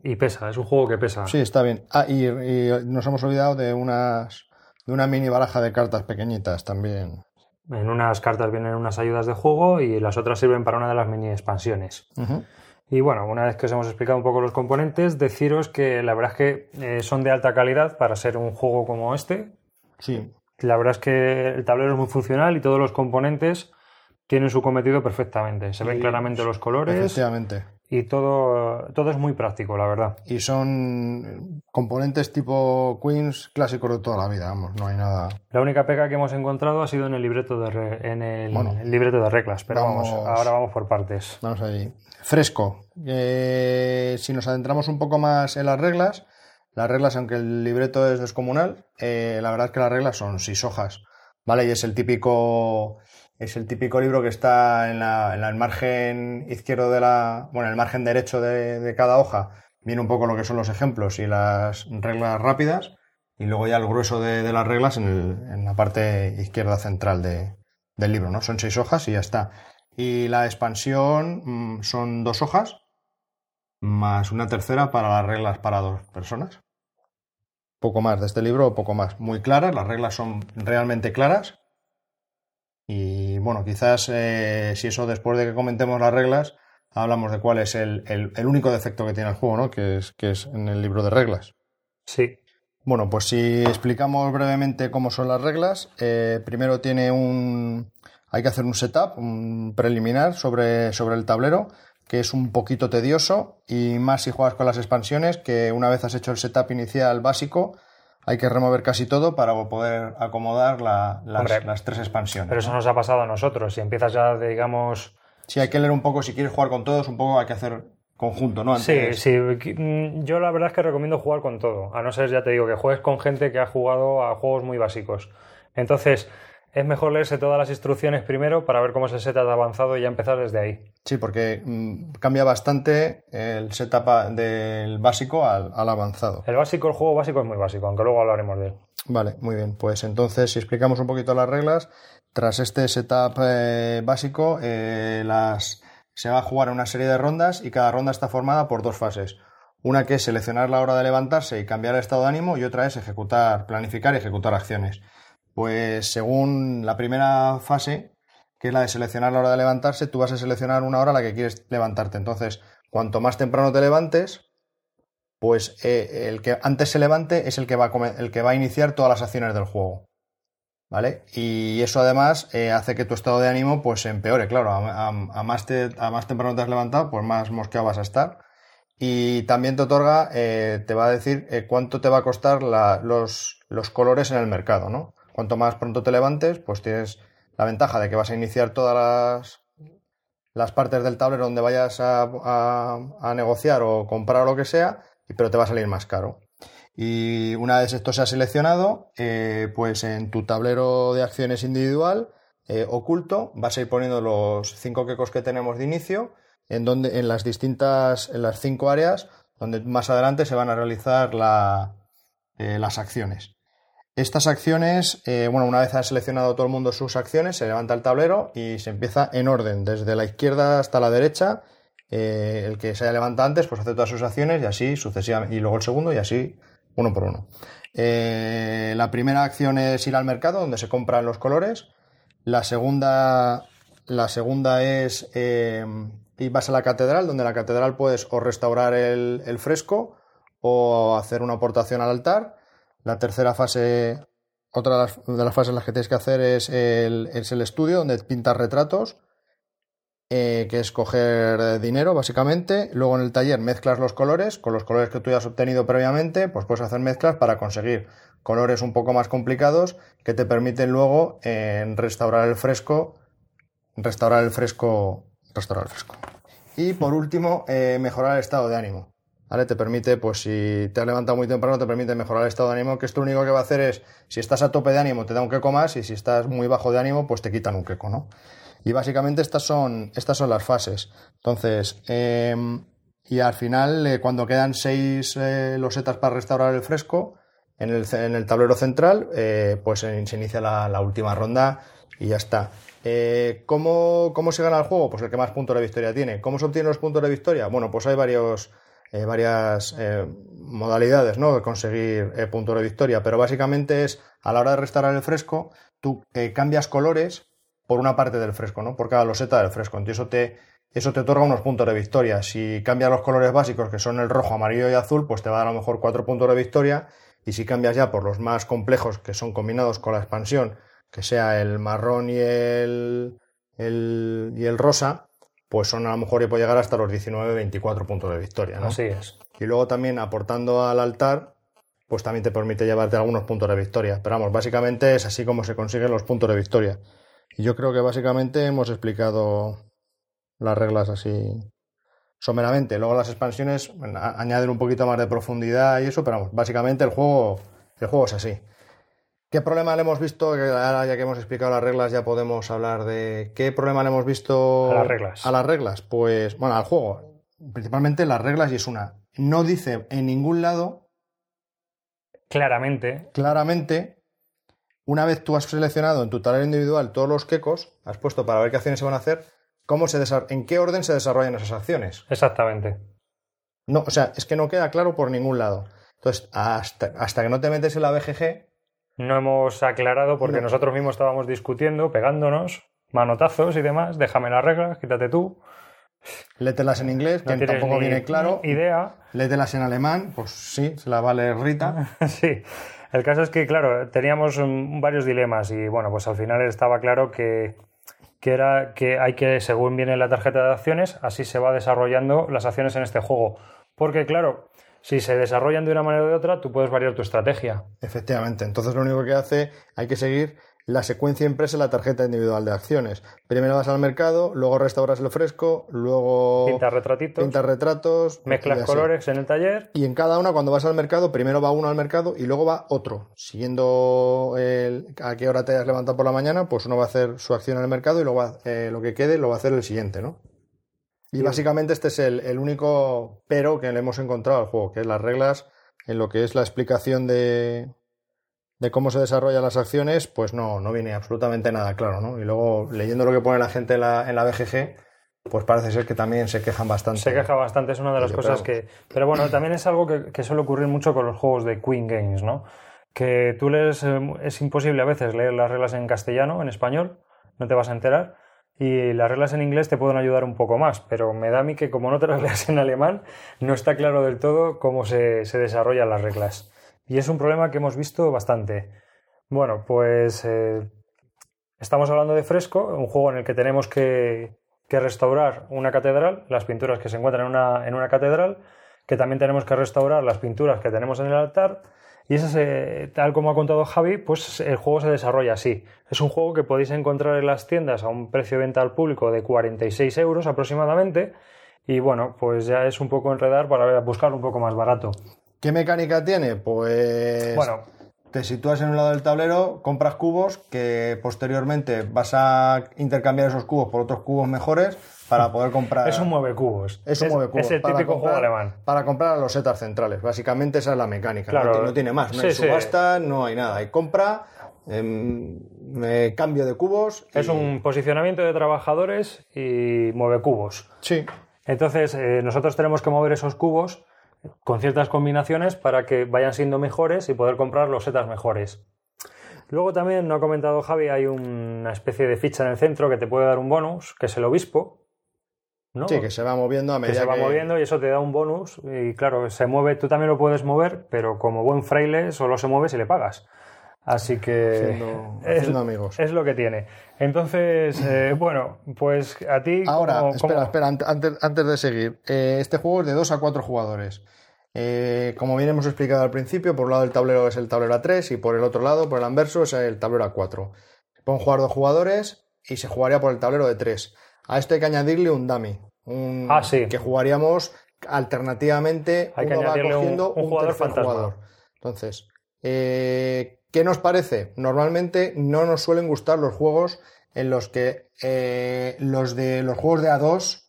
Y pesa, es un juego que pesa. Sí, está bien. Ah, y, y nos hemos olvidado de unas de una mini baraja de cartas pequeñitas también. En unas cartas vienen unas ayudas de juego y las otras sirven para una de las mini expansiones. Y bueno, una vez que os hemos explicado un poco los componentes, deciros que la verdad es que eh, son de alta calidad para ser un juego como este. Sí, La verdad es que el tablero es muy funcional y todos los componentes tienen su cometido perfectamente. Se ven Y- claramente los colores efectivamente. Y todo, todo es muy práctico, la verdad. Y son componentes tipo Queens clásicos de toda la vida, vamos, no hay nada. La única pega que hemos encontrado ha sido en el libreto de, re- en el, Bueno, el libreto de reglas, pero vamos, vamos- ahora vamos por partes. Vamos ahí. Fresco. Eh, si nos adentramos un poco más en las reglas, las reglas, aunque el libreto es descomunal, eh, la verdad es que las reglas son seis hojas, ¿vale? Y es el típico, es el típico libro que está en, la, en el margen izquierdo de la, bueno, en el margen derecho de, de cada hoja, viene un poco lo que son los ejemplos y las reglas rápidas, y luego ya el grueso de, de las reglas en, el- en la parte izquierda central de- del libro, ¿no? Son seis hojas y ya está. Y la expansión mm, son dos hojas, más una tercera para las reglas para dos personas. Poco más de este libro, poco más. Muy claras, las reglas son realmente claras. Y bueno, quizás eh, si eso después de que comentemos las reglas, hablamos de cuál es el, el- el único defecto que tiene el juego, ¿no? Que es, que es en el libro de reglas. Sí, Bueno, pues si explicamos brevemente cómo son las reglas, eh, primero tiene un. Hay que hacer un setup, un preliminar sobre, sobre el tablero, que es un poquito tedioso, y más si juegas con las expansiones, que una vez has hecho el setup inicial básico, hay que remover casi todo para poder acomodar la- las, Hombre, las tres expansiones. pero eso nos ha pasado a nosotros. Si empiezas ya, digamos, Sí, hay que leer un poco, si quieres jugar con todos, un poco hay que hacer conjunto, ¿no? Sí, Antes- sí. mm, Yo la verdad es que recomiendo jugar con todo. A no ser, ya te digo, que juegues con gente que ha jugado a juegos muy básicos. Entonces, es mejor leerse todas las instrucciones primero para ver cómo es el setup avanzado y ya empezar desde ahí. Sí, porque mm, cambia bastante el setup a- del básico al, al avanzado. El básico, el juego básico es muy básico, aunque luego hablaremos de él. Vale, muy bien. Pues entonces, si explicamos un poquito las reglas, tras este setup eh, básico, eh, las, se va a jugar una serie de rondas y cada ronda está formada por dos fases. Una que es seleccionar la hora de levantarse y cambiar el estado de ánimo y otra es ejecutar, planificar y ejecutar acciones. Pues según la primera fase, que es la de seleccionar la hora de levantarse, tú vas a seleccionar una hora a la que quieres levantarte. Entonces, cuanto más temprano te levantes, pues eh, el que antes se levante es el que, va a el que va a iniciar todas las acciones del juego. ¿Vale? Y eso además eh, hace que tu estado de ánimo pues empeore, claro, a, más a más temprano te has levantado, pues más mosqueado vas a estar. Y también te otorga, eh, te va a decir cuánto te va a costar los, los colores en el mercado, ¿no? Cuanto más pronto te levantes, pues tienes la ventaja de que vas a iniciar todas las, las partes del tablero donde vayas a, negociar o comprar o lo que sea, pero te va a salir más caro. Y una vez esto se ha seleccionado, eh, pues en tu tablero de acciones individual eh, oculto vas a ir poniendo los cinco quecos que tenemos de inicio en donde en las distintas en las cinco áreas donde más adelante se van a realizar eh, las acciones. Estas acciones, eh, bueno, una vez ha seleccionado todo el mundo sus acciones, se levanta el tablero y se empieza en orden, desde la izquierda hasta la derecha. Eh, el que se haya levantado antes, pues hace todas sus acciones y así sucesivamente. Y luego el segundo y así uno por uno. Eh, la primera acción es ir al mercado, donde se compran los colores. La segunda, la segunda es ir vas a la catedral, donde en la catedral puedes o restaurar el fresco o hacer una aportación al altar. La tercera fase, otra de las, fases en las que tienes que hacer es el, estudio, donde pintas retratos, eh, que es coger dinero, básicamente. Luego en el taller mezclas los colores, con los colores que tú ya has obtenido previamente, pues puedes hacer mezclas para conseguir colores un poco más complicados que te permiten luego restaurar el fresco, restaurar el fresco, restaurar el fresco. Y por último, eh, mejorar el estado de ánimo. ¿Vale? Te permite, pues si te has levantado muy temprano, te permite mejorar el estado de ánimo, que esto lo único que va a hacer es, si estás a tope de ánimo, te da un queco más, y si estás muy bajo de ánimo, pues te quitan un queco, ¿no? Y básicamente estas son, estas son las fases. Entonces, em, y al final, eh, cuando quedan seis eh, losetas para restaurar el fresco, en el, en el tablero central, eh, pues se inicia la, última ronda y ya está. ¿cómo, ¿Cómo se gana el juego? Pues el que más puntos de victoria tiene. ¿Cómo se obtienen los puntos de victoria? Bueno, pues hay varios eh, varias eh, modalidades ¿no? de conseguir eh, puntos de victoria, pero básicamente es a la hora de restaurar el fresco, tú cambias colores por una parte del fresco, ¿no? por cada loseta del fresco. Entonces eso te, eso te otorga unos puntos de victoria. Si cambias los colores básicos, que son el rojo, amarillo y azul, pues te va a dar a lo mejor cuatro puntos de victoria. Y si cambias ya por los más complejos, que son combinados con la expansión, que sea el marrón y el, el, y el rosa, pues son a lo mejor y puede llegar hasta los 19-24 puntos de victoria. ¿no? Así es. Y luego también aportando al altar, pues también te permite llevarte algunos puntos de victoria. Pero vamos, básicamente es así como se consiguen los puntos de victoria. Y yo creo que básicamente hemos explicado las reglas así someramente. Luego las expansiones añaden un poquito más de profundidad y eso, pero vamos, básicamente el juego, el juego es así. ¿Qué problema le hemos visto? Ahora ya que hemos explicado las reglas ya podemos hablar de qué problema le hemos visto a las reglas. A las reglas, pues bueno, al juego. Principalmente las reglas y es una. No dice en ningún lado. Claramente. Claramente. Una vez tú has seleccionado en tu tablero individual todos los quecos, has puesto para ver qué acciones se van a hacer, cómo se en qué orden se desarrollan esas acciones. Exactamente. No, o sea, es que no queda claro por ningún lado. Entonces, hasta, hasta que no te metes en la BGG, no hemos aclarado porque nosotros mismos estábamos discutiendo, pegándonos, manotazos y demás. Déjame las reglas, quítate tú. Lételas en inglés, que tampoco viene claro. Idea. Lételas en alemán, pues sí, se la vale Rita. <laughs> sí. El caso es que, claro, teníamos varios dilemas y bueno, pues al final estaba claro que, que era que hay que, según viene la tarjeta de acciones, así se va desarrollando las acciones en este juego. Porque, claro, si se desarrollan de una manera o de otra, tú puedes variar tu estrategia. Efectivamente. Entonces lo único que hace, hay que seguir la secuencia impresa en la tarjeta individual de acciones. Primero vas al mercado, luego restauras el fresco, luego pintas retratitos, pintas retratos, mezclas colores en el taller. Y en cada una, cuando vas al mercado, primero va uno al mercado y luego va otro. Siguiendo a qué hora te has levantado por la mañana, pues uno va a hacer su acción en el mercado y luego eh, lo que quede lo va a hacer el siguiente, ¿no? Y básicamente este es el, único pero que le hemos encontrado al juego, que es las reglas en lo que es la explicación de, de cómo se desarrollan las acciones, pues no, no viene absolutamente nada claro, ¿no? Y luego leyendo lo que pone la gente en la, en la BGG, pues parece ser que también se quejan bastante. Se queja bastante, es una de las cosas que... Pero bueno, también es algo que, que suele ocurrir mucho con los juegos de Queen Games, ¿no? Que tú lees, eh, es imposible a veces leer las reglas en castellano, en español, no te vas a enterar, y las reglas en inglés te pueden ayudar un poco más, pero me da a mí que como no te las <laughs> leas en alemán, no está claro del todo cómo se, se desarrollan las reglas. Y es un problema que hemos visto bastante. Bueno, pues eh, estamos hablando de Fresco, un juego en el que tenemos que, que restaurar una catedral, las pinturas que se encuentran en una, en una catedral, que también tenemos que restaurar las pinturas que tenemos en el altar. Y eso, se- tal como ha contado Javi, pues el juego se desarrolla así. Es un juego que podéis encontrar en las tiendas a un precio de venta al público de 46 euros aproximadamente. Y bueno, pues ya es un poco enredar para buscar un poco más barato. ¿Qué mecánica tiene? Pues Bueno, te sitúas en un lado del tablero, compras cubos que posteriormente vas a intercambiar esos cubos por otros cubos mejores para poder comprar. es un mueve cubos. Es un mueve cubos. Es el para típico comprar- juego alemán. Para comprar a los setas centrales. Básicamente esa es la mecánica. Claro. no, ti- no tiene más. No Sí, hay sí. subasta, no hay nada. Hay compra, em, eh, cambio de cubos. Es un posicionamiento de trabajadores y mueve cubos. Sí. Entonces, eh, nosotros tenemos que mover esos cubos con ciertas combinaciones para que vayan siendo mejores y poder comprar los setas mejores. Luego también, no ha comentado Javi, hay una especie de ficha en el centro que te puede dar un bonus, que es el obispo. ¿no? Sí, que se va moviendo a que medida se va que- moviendo y eso te da un bonus. Y claro, se mueve, tú también lo puedes mover, pero como buen fraile solo se mueve si le pagas. Así que es, haciendo amigos. es lo que tiene. Entonces, eh, bueno, pues a ti... Ahora, ¿cómo- espera, cómo- espera, ante- antes, antes de seguir. Eh, este juego es de 2 a 4 jugadores. Eh, como bien hemos explicado al principio, por un lado el tablero es el tablero A3 y por el otro lado, por el anverso, es el tablero A4. Pueden jugar dos jugadores y se jugaría por el tablero de 3. A esto hay que añadirle un dummy. Un, Ah, sí. Que jugaríamos alternativamente. Hay que uno va añadirle un- un jugador tercer fantasma. jugador. Entonces, eh, ¿qué nos parece? Normalmente no nos suelen gustar los juegos en los que eh, los de los juegos de A2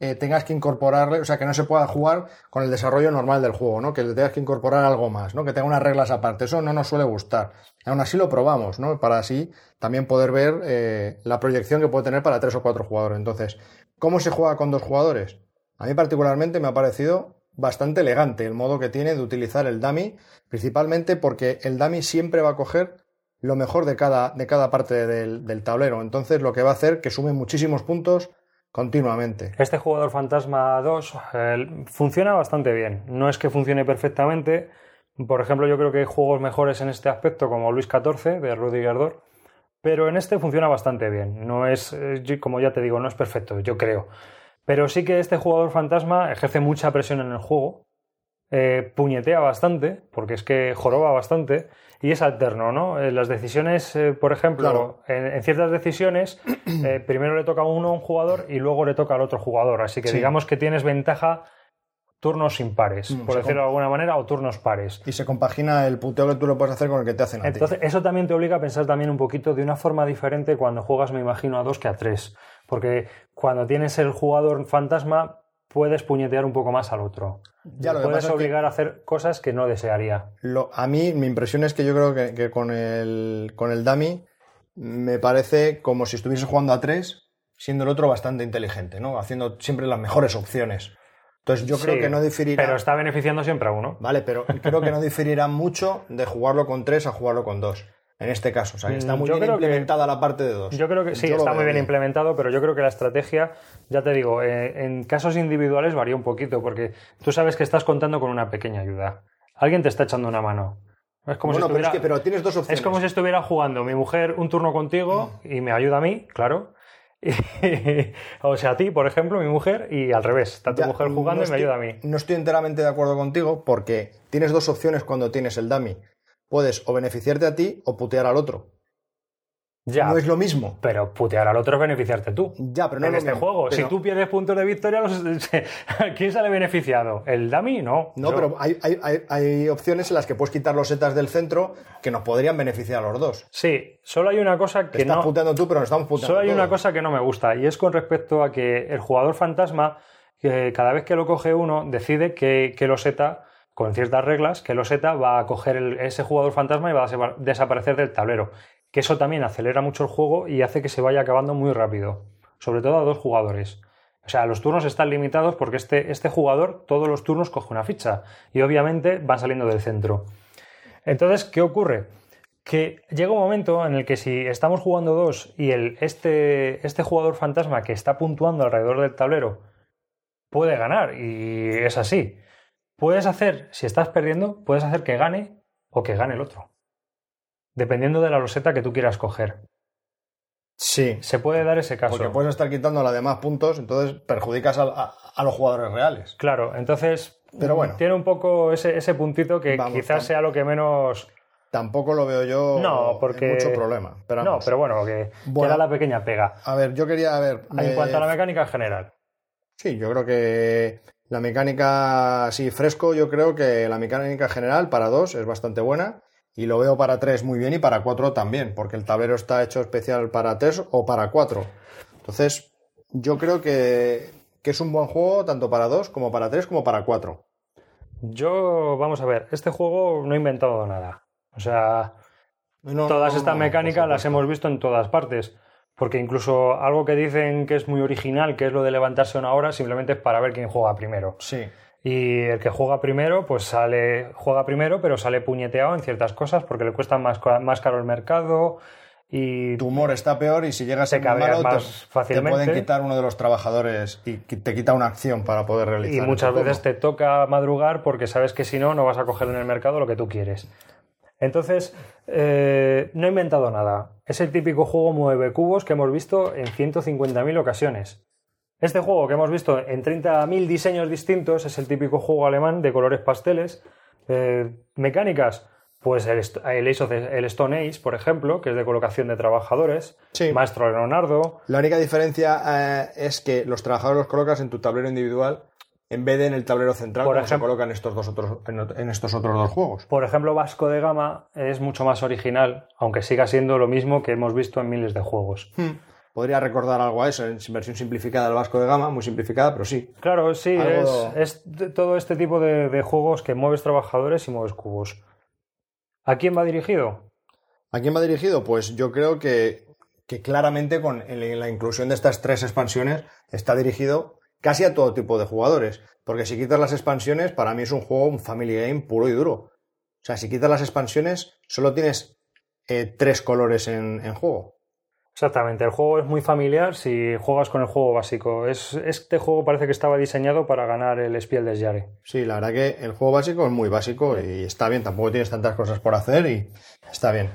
eh, tengas que incorporarle, o sea, que no se pueda jugar con el desarrollo normal del juego, ¿no? Que le tengas que incorporar algo más, ¿no? Que tenga unas reglas aparte. Eso no nos suele gustar. Aún así lo probamos, ¿no? Para así también poder ver eh, la proyección que puede tener para tres o cuatro jugadores. Entonces, ¿cómo se juega con dos jugadores? A mí particularmente me ha parecido bastante elegante el modo que tiene de utilizar el dummy, principalmente porque el dummy siempre va a coger lo mejor de cada, de cada parte del, tablero. Entonces, lo que va a hacer que sume muchísimos puntos continuamente. Este jugador Fantasma 2 eh, funciona bastante bien. No es que funcione perfectamente. Por ejemplo, yo creo que hay juegos mejores en este aspecto, como Luis XIV de Rudiger Dor. Pero en este funciona bastante bien. No es, eh, como ya te digo, no es perfecto, yo creo. Pero sí que este jugador fantasma ejerce mucha presión en el juego. eh, puñetea bastante, porque es que joroba bastante. Y es alterno, ¿no? Eh, las decisiones, eh, por ejemplo, Claro. en, en ciertas decisiones, <clears throat> eh, primero le toca a uno a un jugador y luego le toca al otro jugador. Así que Sí. digamos que tienes ventaja turnos impares, Mm, por decirlo de alguna manera, o turnos pares. Y se compagina el puteo que tú le puedes hacer con el que te hacen a ti. Entonces, eso también te obliga a pensar también un poquito de una forma diferente cuando juegas, me imagino, a dos que a tres. Porque cuando tienes el jugador fantasma, puedes puñetear un poco más al otro. Ya, lo puedes obligar a hacer cosas que no desearía. Lo- a mí, mi impresión es que yo creo que, que con, el, con el dummy me parece como si estuviese jugando a tres, siendo el otro bastante inteligente, ¿no? Haciendo siempre las mejores opciones. Entonces yo creo Sí, que no diferirá. Pero está beneficiando siempre a uno. Vale, pero creo que no diferirá mucho de jugarlo con tres a jugarlo con dos. En este caso. O sea, que está Mm, muy yo bien que- implementada la parte de dos. Yo creo que sí, Yo está muy bien implementado, pero yo creo que la estrategia, ya te digo, eh, en casos individuales varía un poquito, porque tú sabes que estás contando con una pequeña ayuda. Alguien te está echando una mano. Es como, Bueno, si, pero, estuviera, es que, pero tienes dos opciones. es como si estuviera jugando mi mujer un turno contigo y me ayuda a mí, claro. <laughs> O sea, a ti, por ejemplo, mi mujer, y al revés. Está tu Ya, mujer jugando no y me estoy- ayuda a mí. No estoy enteramente de acuerdo contigo porque tienes dos opciones cuando tienes el dummy. Puedes o beneficiarte a ti o putear al otro. Ya, No es lo mismo. pero putear al otro es beneficiarte tú. Ya, pero no en es lo este mismo. juego, Pero- si tú pierdes puntos de victoria, los- <laughs> ¿quién sale beneficiado? ¿El dummy? No. No, Yo. pero hay, hay- hay- opciones en las que puedes quitar los setas del centro que nos podrían beneficiar a los dos. Sí, solo hay una cosa Te que estás no. puteando tú, pero nos estamos puteando Solo hay una cosa que no me gusta y es con respecto a que el jugador fantasma, que cada vez que lo coge uno, decide que, que loseta, con ciertas reglas, que loseta va a coger el- ese jugador fantasma y va a desa- desaparecer del tablero. Que eso también acelera mucho el juego y hace que se vaya acabando muy rápido, sobre todo a dos jugadores. O sea, los turnos están limitados porque este, este jugador todos los turnos coge una ficha y obviamente van saliendo del centro. Entonces, ¿qué ocurre? Que llega un momento en el que si estamos jugando dos y el, este, este jugador fantasma que está puntuando alrededor del tablero puede ganar y es así. Puedes hacer, si estás perdiendo, puedes hacer que gane o que gane el otro. Dependiendo de la roseta que tú quieras coger. Sí. Se puede dar ese caso. Porque puedes estar quitando la de más puntos, entonces perjudicas a, a- a los jugadores reales. Claro, entonces Pero bueno. tiene un poco ese, ese puntito que Vamos, quizás sea lo que menos... Tampoco lo veo yo No, porque... mucho problema. Pero no, pero bueno, que, que Bueno. era la pequeña pega. A ver, yo quería a ver. En eh, cuanto a la mecánica en general. Sí, yo creo que la mecánica, sí, fresco, yo creo que la mecánica general para dos es bastante buena y lo veo para tres muy bien y para cuatro también, porque el tablero está hecho especial para tres o para cuatro. Entonces, yo creo que, que es un buen juego tanto para dos como para tres como para cuatro. Yo, vamos a ver, este juego no he inventado nada. O sea, No, todas no, estas no, mecánicas las hemos visto en todas partes. Porque incluso algo que dicen que es muy original, que es lo de levantarse una hora, simplemente es para ver quién juega primero. Sí, Y el que juega primero, pues sale, juega primero, pero sale puñeteado en ciertas cosas porque le cuesta más, más caro el mercado y tu humor está peor y si llegas Te a malo, te- más te, fácilmente. pueden quitar uno de los trabajadores y te quita una acción para poder realizar. Y muchas veces te toca madrugar porque sabes que si no, no vas a coger en el mercado lo que tú quieres. Entonces, eh, no he inventado nada. Es el típico juego mueve cubos que hemos visto en 150.000 ocasiones. Este juego que hemos visto en 30.000 diseños distintos es el típico juego alemán de colores pasteles. Eh, mecánicas, pues el, el Ace of the- el Stone Age, por ejemplo, que es de colocación de trabajadores. Sí. Maestro Leonardo. La única diferencia eh, es que los trabajadores los colocas en tu tablero individual en vez de en el tablero central Por como se ejemplo- colocan estos dos otros, en, estos otros dos juegos. Por ejemplo, Vasco de Gama es mucho más original, aunque siga siendo lo mismo que hemos visto en miles de juegos. Podría recordar algo a eso, en versión simplificada del Vasco de Gama, muy simplificada, pero sí. Claro, sí, Algo- es, todo este tipo de, de juegos que mueves trabajadores y mueves cubos. ¿A quién va dirigido? ¿A quién va dirigido? Pues yo creo que, que claramente con la inclusión de estas tres expansiones está dirigido casi a todo tipo de jugadores. Porque si quitas las expansiones, para mí es un juego, un family game puro y duro. O sea, si quitas las expansiones, solo tienes eh, tres colores en, en juego. Exactamente, el juego es muy familiar si juegas con el juego básico. Es, este juego parece que estaba diseñado para ganar el Spiel des Jahres. Sí, la verdad que el juego básico es muy básico y está bien, tampoco tienes tantas cosas por hacer y está bien.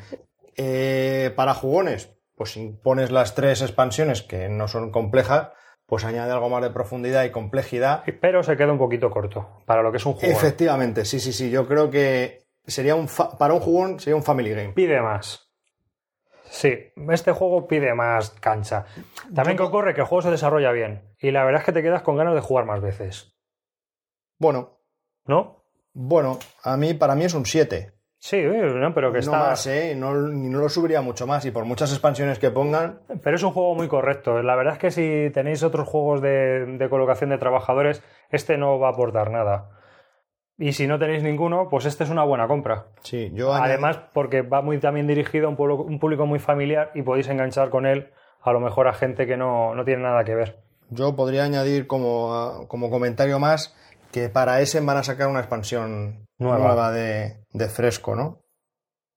Eh, para jugones, pues si pones las tres expansiones que no son complejas, pues añade algo más de profundidad y complejidad. Pero se queda un poquito corto para lo que es un juego. Efectivamente, sí, sí, sí, yo creo que sería un fa- para un jugón sería un family game. Pide más. Sí, este juego pide más cancha. También que ocurre que el juego se desarrolla bien. Y la verdad es que te quedas con ganas de jugar más veces. Bueno, ¿No? bueno, a mí para mí es un 7. Sí, no, pero que No está. más, ¿eh? No, no lo subiría mucho más y por muchas expansiones que pongan, Pero es un juego muy correcto. La verdad es que si tenéis otros juegos de, de colocación de trabajadores, este no va a aportar nada. Y si no tenéis ninguno, pues este es una buena compra. sí, yo Además, porque va muy también dirigido a un, pueblo- un público muy familiar y podéis enganchar con él a lo mejor a gente que no, no tiene nada que ver. Yo podría añadir como, como comentario más que para ese van a sacar una expansión Nueva. nueva, de, de Fresco, ¿no?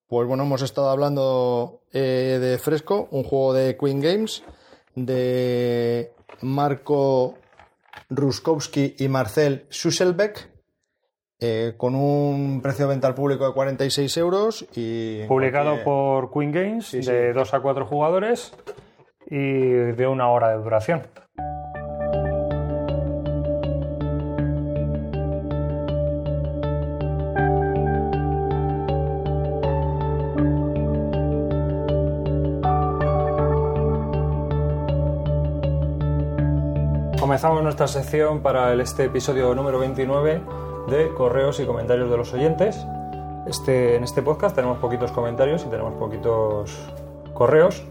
Pues bueno, hemos estado hablando eh, de Fresco, un juego de Queen Games, de Marco Ruskowski y Marcel Susselbeck, eh, con un precio de venta al público de 46 euros y... Publicado cualquier- por Queen Games, Sí, de 2 a 4 jugadores y de una hora de duración. Comenzamos nuestra sección para este episodio número 29 de correos y comentarios de los oyentes. Este, en este podcast tenemos poquitos comentarios y tenemos poquitos correos,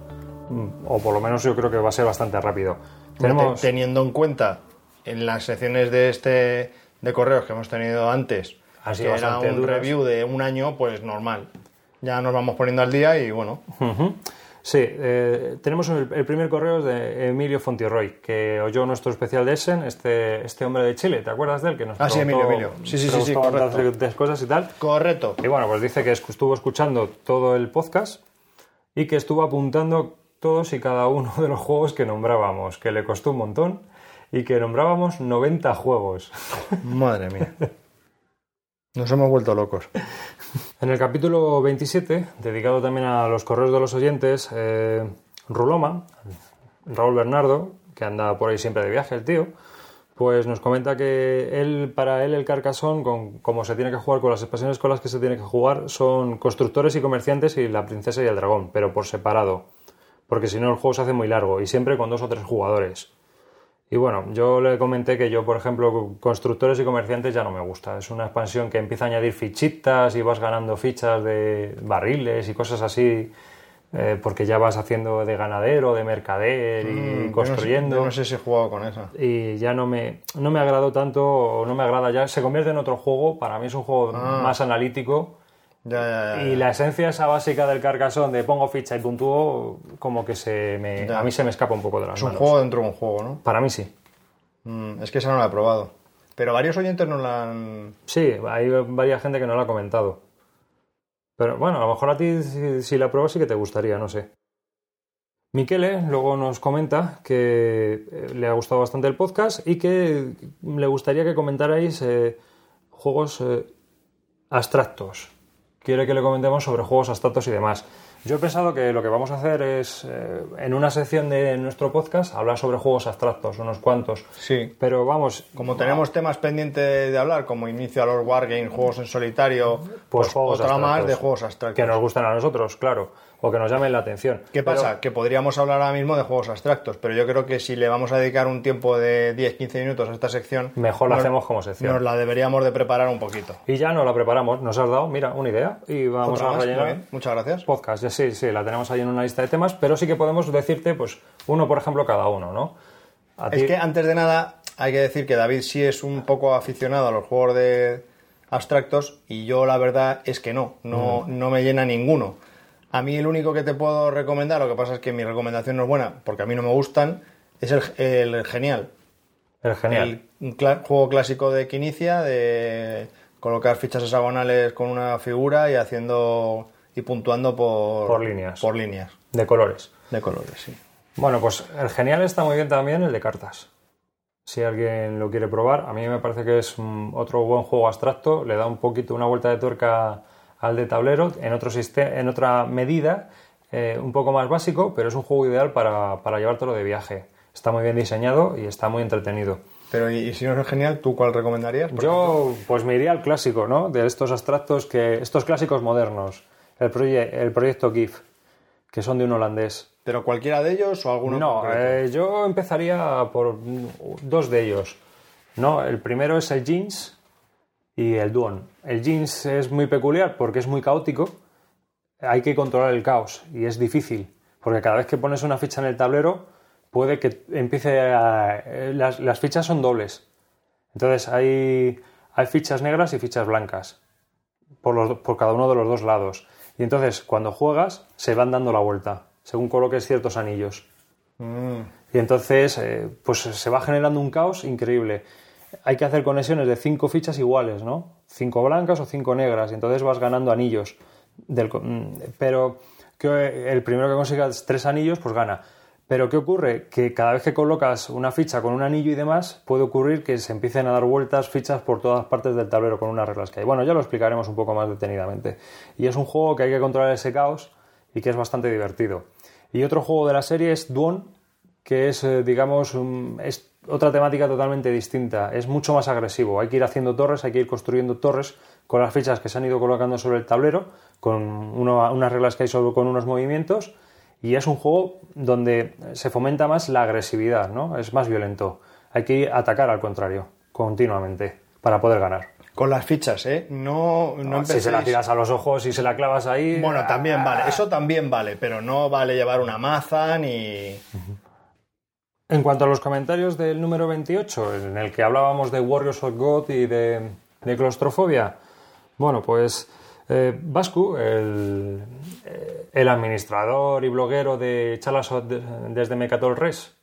mm, o por lo menos yo creo que va a ser bastante rápido. Tenemos, Te- Teniendo en cuenta en las secciones de este de correos que hemos tenido antes, Ha sido que era un duras. review de un año, pues normal. Ya nos vamos poniendo al día y bueno, Ujú. Sí, eh, tenemos el, el primer correo de Emilio Fontierroy, que oyó nuestro especial de Essen, este, este hombre de Chile, ¿te acuerdas de él? Que nos Ah, sí, preguntó- Emilio, Emilio. Sí, sí, sí, sí, correcto. cosas y tal. Correcto. Y bueno, pues dice que estuvo escuchando todo el podcast y que estuvo apuntando todos y cada uno de los juegos que nombrábamos, que le costó un montón y que nombrábamos 90 juegos. Madre mía. <laughs> Nos hemos vuelto locos. <laughs> En el capítulo 27, dedicado también a los correos de los oyentes, eh, Ruloma, Raúl Bernardo, que anda por ahí siempre de viaje el tío, pues nos comenta que él, para él el Carcassonne, con, como se tiene que jugar con las expresiones con las que se tiene que jugar, son constructores y comerciantes y la princesa y el dragón, pero por separado, porque si no el juego se hace muy largo y siempre con dos o tres jugadores. Y bueno, yo le comenté que yo, por ejemplo, constructores y comerciantes ya no me gusta. Es una expansión que empieza a añadir fichitas y vas ganando fichas de barriles y cosas así, eh, porque ya vas haciendo de ganadero, de mercader y Mm, yo no sé- construyendo. Yo no sé si he jugado con esa. Y ya no me, no me agradó tanto, no me agrada ya. Se convierte en otro juego. Para mí es un juego Ah. más analítico. Ya, ya, ya. Y la esencia esa básica del carcasón de pongo ficha y puntúo, como que se me, a mí se me escapa un poco de las Es un manos. juego dentro de un juego, ¿no? Para mí sí. Mm, es que esa no la he probado. Pero varios oyentes no la han... Sí, hay varias gente que no lo ha comentado. Pero bueno, a lo mejor a ti, si, si la pruebas, sí que te gustaría, no sé. Miquele luego nos comenta que eh, le ha gustado bastante el podcast y que le gustaría que comentarais eh, juegos eh, abstractos. Quiere que le comentemos sobre juegos abstractos y demás. Yo he pensado que lo que vamos a hacer es, eh, en una sección de nuestro podcast, hablar sobre juegos abstractos, unos cuantos. Sí. Pero vamos, Como tenemos temas pendientes de hablar, como inicio a los wargames, juegos en solitario, pues, juegos otra más de juegos abstractos. que nos gustan a nosotros, claro, o que nos llamen la atención. ¿Qué Pero- pasa? Que podríamos hablar ahora mismo de juegos abstractos, pero yo creo que si le vamos a dedicar un tiempo de 10-15 minutos a esta sección, Mejor la nos- hacemos como sección. nos la deberíamos de preparar un poquito. Y ya nos la preparamos, nos has dado, mira, una idea y vamos a rellenar Muchas gracias. podcast. Sí, sí, la tenemos ahí en una lista de temas, pero sí que podemos decirte, pues, uno por ejemplo cada uno, ¿no? A Es ti- que antes de nada hay que decir que David sí es un poco aficionado a los juegos de abstractos y yo la verdad es que no, no, no me llena ninguno. A mí el único que te puedo recomendar, lo que pasa es que mi recomendación no es buena porque a mí no me gustan, es el, el Genial. el genial. El juego clásico de Quinicia, de colocar fichas hexagonales con una figura y haciendo y puntuando por, Por líneas. Por líneas de colores. de colores, sí. Bueno, pues el genial está muy bien también el de cartas. Si alguien lo quiere probar, a mí me parece que es otro buen juego abstracto, le da un poquito una vuelta de tuerca al de tablero en, otro en otra medida, eh, un poco más básico, pero es un juego ideal para, para llevártelo de viaje. Está muy bien diseñado y está muy entretenido. Pero y, si no es Genial, ¿tú cuál recomendarías? Yo pues me iría al clásico, ¿no? De estos abstractos que estos clásicos modernos, el, proye- el proyecto GIF, que son de un holandés. ¿Pero cualquiera de ellos o alguno No, eh, yo empezaría por dos de ellos. No, el primero es el Jeans y el Duon. El Jeans es muy peculiar porque es muy caótico. Hay que controlar el caos y es difícil porque cada vez que pones una ficha en el tablero puede que empiece a... eh, Las, las fichas son dobles. Entonces hay, hay fichas negras y fichas blancas por, los, por cada uno de los dos lados. Y entonces cuando juegas se van dando la vuelta según coloques ciertos anillos. Mm, Y entonces, eh, pues se va generando un caos increíble. Hay que hacer conexiones de cinco fichas iguales, ¿no? Cinco blancas o cinco negras, y entonces vas ganando anillos. Del mm, pero que el primero que consiga tres anillos, pues gana. Pero ¿qué ocurre? Que cada vez que colocas una ficha con un anillo y demás, puede ocurrir que se empiecen a dar vueltas fichas por todas partes del tablero con unas reglas que hay. Bueno, ya lo explicaremos un poco más detenidamente. Y es un juego que hay que controlar ese caos y que es bastante divertido. Y otro juego de la serie es Duon, que es, eh, digamos, un- es otra temática totalmente distinta. Es mucho más agresivo. Hay que ir haciendo torres, hay que ir construyendo torres con las fichas que se han ido colocando sobre el tablero, con uno- unas reglas que hay solo con unos movimientos. Y es un juego donde se fomenta más la agresividad, ¿no? Es más violento. Hay que atacar al contrario, continuamente, para poder ganar. Con las fichas, ¿eh? No, no si se la tiras a los ojos y se la clavas ahí. Bueno, también ah, vale, eso también vale, pero no vale llevar una maza ni... En cuanto a los comentarios del número 28, en el que hablábamos de Warriors of God y de, de claustrofobia, bueno, pues Eh, Vascu, el, eh, el administrador y bloguero de charlas de- desde Mecatol Res,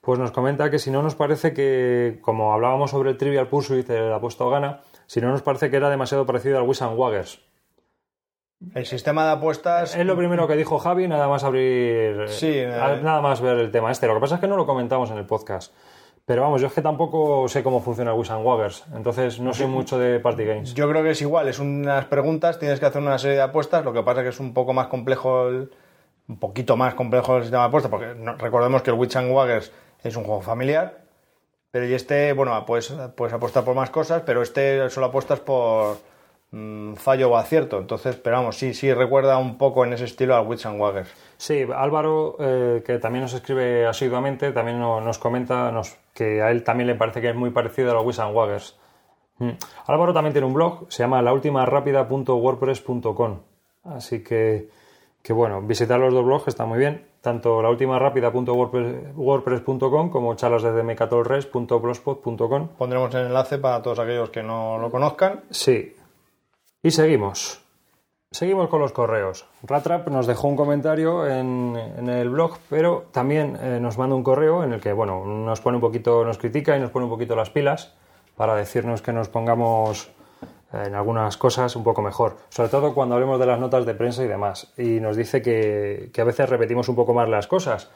pues nos comenta que si no nos parece que, como hablábamos sobre el Trivial Pursuit, el apuesto gana, si no nos parece que era demasiado parecido al Wish and Waggers. El sistema de apuestas. Es lo primero que dijo Javi, nada más abrir. Sí, eh, eh. nada más ver el tema este. Lo que pasa es que no lo comentamos en el podcast. Pero vamos, yo es que tampoco sé cómo funciona Wish and Waggers, entonces no soy mucho de party games. Yo creo que es igual, es unas preguntas, tienes que hacer una serie de apuestas, lo que pasa es que es un poco más complejo, el- un poquito más complejo el sistema de apuestas, porque no- recordemos que el Witch and Waggers es un juego familiar, pero y este, bueno, pues puedes apostar por más cosas, pero este solo apuestas por mm, fallo o acierto, entonces, pero vamos, sí, sí, recuerda un poco en ese estilo al Witch and Waggers. Sí, Álvaro, eh, que también nos escribe asiduamente, también no- nos comenta nos- que a él también le parece que es muy parecido a los Wish and Waggers. Mm. Álvaro también tiene un blog, se llama laultimarapida.wordpress.com. Así que, que bueno, visitar los dos blogs está muy bien, tanto laultimarapida.wordpress.com como charlas desde mecatolres.blogspot.com. Pondremos el enlace para todos aquellos que no lo conozcan. Sí. Y seguimos. Seguimos con los correos. Ratrap nos dejó un comentario en, en el blog, pero también eh, nos manda un correo en el que, bueno, nos pone un poquito, nos critica y nos pone un poquito las pilas para decirnos que nos pongamos eh, en algunas cosas un poco mejor. Sobre todo cuando hablemos de las notas de prensa y demás. Y nos dice que, que a veces repetimos un poco más las cosas.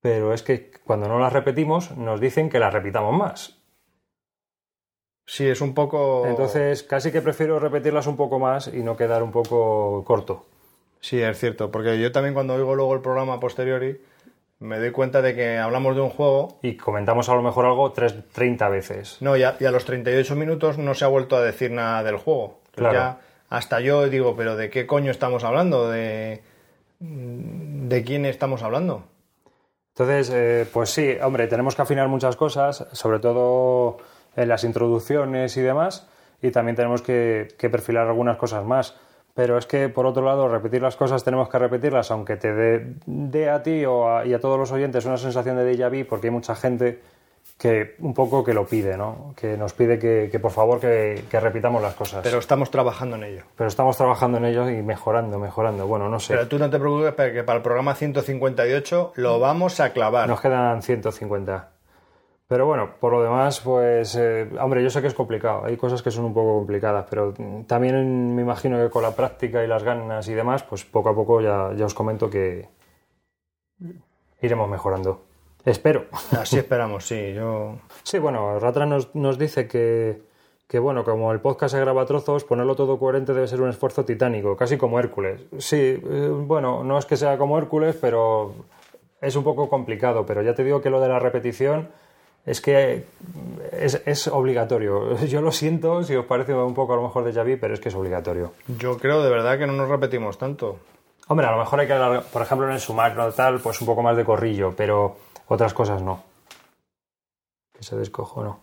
Pero es que cuando no las repetimos, nos dicen que las repitamos más. Sí, es un poco... Entonces, casi que prefiero repetirlas un poco más y no quedar un poco corto. Sí, es cierto, porque yo también cuando oigo luego el programa posteriori me doy cuenta de que hablamos de un juego, Y comentamos a lo mejor algo tres, 30 veces. no, y a, y a los 38 minutos no se ha vuelto a decir nada del juego. Claro. ya hasta yo digo, pero ¿de qué coño estamos hablando? ¿De, de quién estamos hablando? Entonces, eh, pues sí, hombre, tenemos que afinar muchas cosas, sobre todo en las introducciones y demás, y también tenemos que, que perfilar algunas cosas más. Pero es que, por otro lado, repetir las cosas tenemos que repetirlas, aunque te dé a ti o a- y a todos los oyentes una sensación de déjà vu, porque hay mucha gente que un poco que lo pide, ¿no? Que nos pide que, que por favor que, que repitamos las cosas. Pero estamos trabajando en ello. Pero estamos trabajando en ello y mejorando, mejorando. Bueno, no sé. Pero tú no te preocupes porque para el programa 158 lo vamos a clavar. Nos quedan 150. Pero bueno, por lo demás, pues, eh, hombre, yo sé que es complicado. Hay cosas que son un poco complicadas, pero también me imagino que con la práctica y las ganas y demás, pues poco a poco ya, ya os comento que iremos mejorando. Espero. <laughs> Así esperamos, sí. Yo... Sí, bueno, Ratra nos, nos dice que, que, bueno, como el podcast se graba a trozos, ponerlo todo coherente debe ser un esfuerzo titánico, casi como Hércules. Sí, eh, bueno, no es que sea como Hércules, pero es un poco complicado. Pero ya te digo que lo de la repetición es que es, es obligatorio. <laughs> Yo lo siento si os parece un poco a lo mejor de Javi, pero es que es obligatorio. yo creo de verdad que no nos repetimos tanto. Hombre, a lo mejor hay que hablar, por ejemplo, en el sumario tal, pues un poco más de corrillo, pero otras cosas no. Que se descojonó.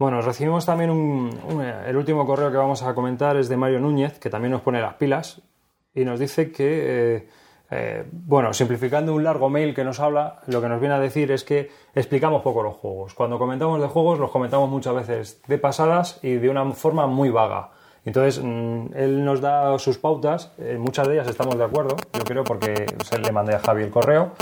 Bueno, recibimos también un, un- el último correo que vamos a comentar es de Mario Núñez, que también nos pone las pilas y nos dice que, eh, eh, bueno, simplificando un largo mail que nos habla, lo que nos viene a decir es que explicamos poco los juegos. Cuando comentamos de juegos, los comentamos muchas veces de pasadas y de una forma muy vaga. Entonces, mm, él nos da sus pautas, en muchas de ellas estamos de acuerdo, yo creo, porque se le mandé a Javi el correo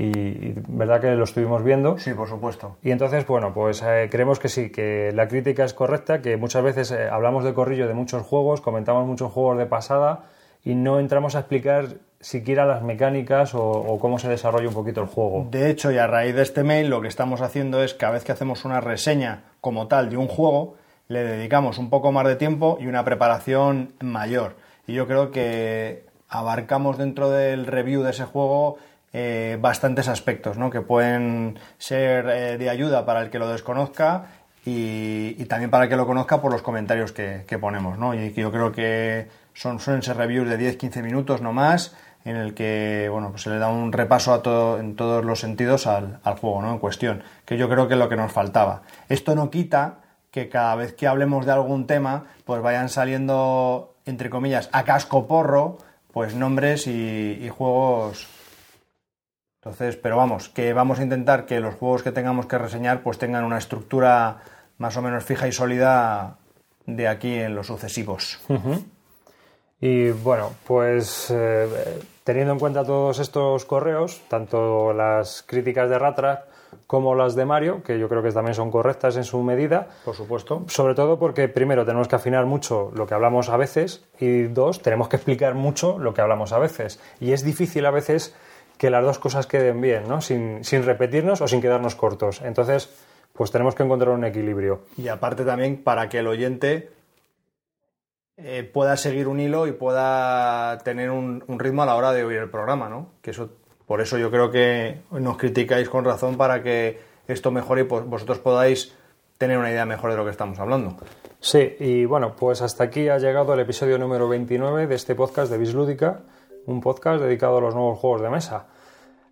y, y verdad que lo estuvimos viendo. Sí, por supuesto. Y entonces, bueno, pues eh, creemos que sí, que la crítica es correcta, que muchas veces eh, hablamos de corrillo de muchos juegos, comentamos muchos juegos de pasada y no entramos a explicar siquiera las mecánicas o, cómo se desarrolla un poquito el juego. De hecho, y a raíz de este mail, lo que estamos haciendo es cada vez que hacemos una reseña como tal de un juego, le dedicamos un poco más de tiempo y una preparación mayor. Y yo creo que abarcamos dentro del review de ese juego eh, bastantes aspectos, ¿no? Que pueden ser eh, de ayuda para el que lo desconozca y, y también para el que lo conozca por los comentarios que, ponemos, ¿no? Y yo creo que son, ser reviews de 10-15 minutos no más, en el que bueno, pues se le da un repaso a todo, en todos los sentidos al, juego ¿no? en cuestión, que yo creo que es lo que nos faltaba. Esto no quita que cada vez que hablemos de algún tema, pues vayan saliendo, entre comillas, a casco porro, pues nombres y, y juegos. Entonces, pero vamos, que vamos a intentar que los juegos que tengamos que reseñar, pues tengan una estructura más o menos fija y sólida de aquí en los sucesivos. Y bueno, pues eh, teniendo en cuenta todos estos correos, tanto las críticas de Ratra como las de Mario, que yo creo que también son correctas en su medida, Por supuesto. sobre todo porque primero tenemos que afinar mucho lo que hablamos a veces y dos, tenemos que explicar mucho lo que hablamos a veces. Y es difícil a veces que las dos cosas queden bien, ¿no? Sin, sin repetirnos o sin quedarnos cortos. Entonces, pues tenemos que encontrar un equilibrio. Y aparte también para que el oyente eh, pueda seguir un hilo y pueda tener un, un ritmo a la hora de oír el programa, ¿no? Que eso, por eso yo creo que nos criticáis con razón para que esto mejore y vosotros podáis tener una idea mejor de lo que estamos hablando. Sí, y bueno, pues hasta aquí ha llegado el episodio número 29 de este podcast de Bislúdica, un podcast dedicado a los nuevos juegos de mesa.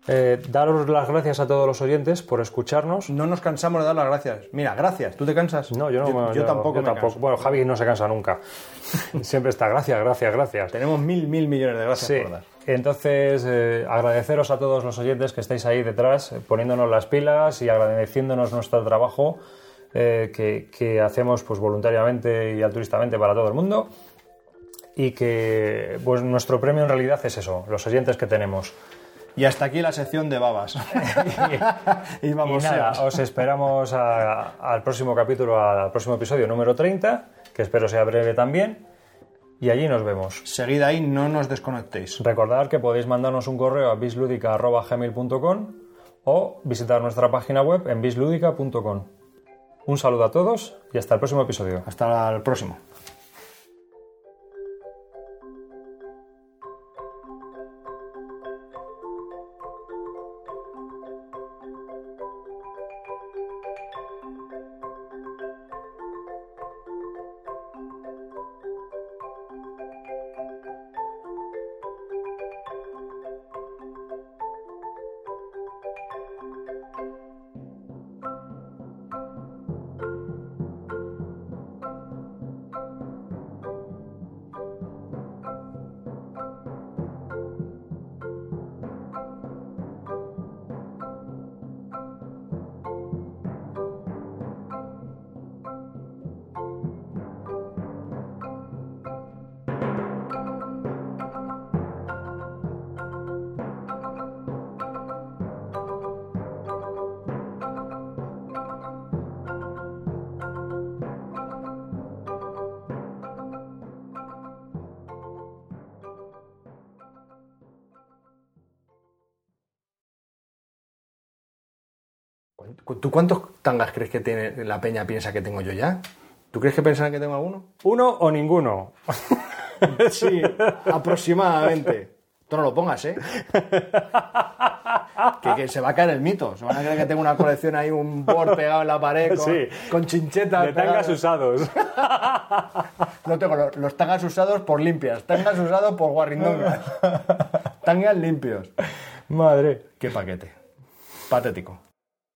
Eh, daros las gracias a todos los oyentes por escucharnos. No nos cansamos de dar las gracias. Mira, gracias. ¿Tú te cansas? No, yo no yo tampoco. yo me tampoco. canso. Bueno, Javi no se cansa nunca. <laughs> Siempre está gracias, gracias, gracias. Tenemos mil, mil millones de gracias Sí, por dar. entonces eh, agradeceros a todos los oyentes que estáis ahí detrás, eh, poniéndonos las pilas y agradeciéndonos nuestro trabajo eh, que, que hacemos pues, voluntariamente y altruistamente para todo el mundo. Y que pues, nuestro premio en realidad es eso, los oyentes que tenemos. Y hasta aquí la sección de babas. <laughs> y <laughs> Y vamos nada, a os esperamos a- al próximo capítulo, al próximo episodio número 30, que espero sea breve también. Y allí nos vemos. Seguid ahí, no nos desconectéis. Recordad que podéis mandarnos un correo a bisludica.gmail.com o visitar nuestra página web en bisludica.com. Un saludo a todos y hasta el próximo episodio. Hasta el próximo. ¿Tú cuántos tangas crees que tiene la peña piensa que tengo yo ya? ¿Tú crees que piensan que tengo alguno? ¿Uno o ninguno? <laughs> Sí, aproximadamente. Tú no lo pongas, ¿eh? Que, que se va a caer el mito. Se van a creer que tengo una colección ahí, un board pegado en la pared con, Sí. con chinchetas. De tangas pegadas. usados. <laughs> No tengo los, los tangas usados por limpias, tangas usados por guarrindongas. <laughs> Tangas limpios. Madre. Qué paquete. Patético.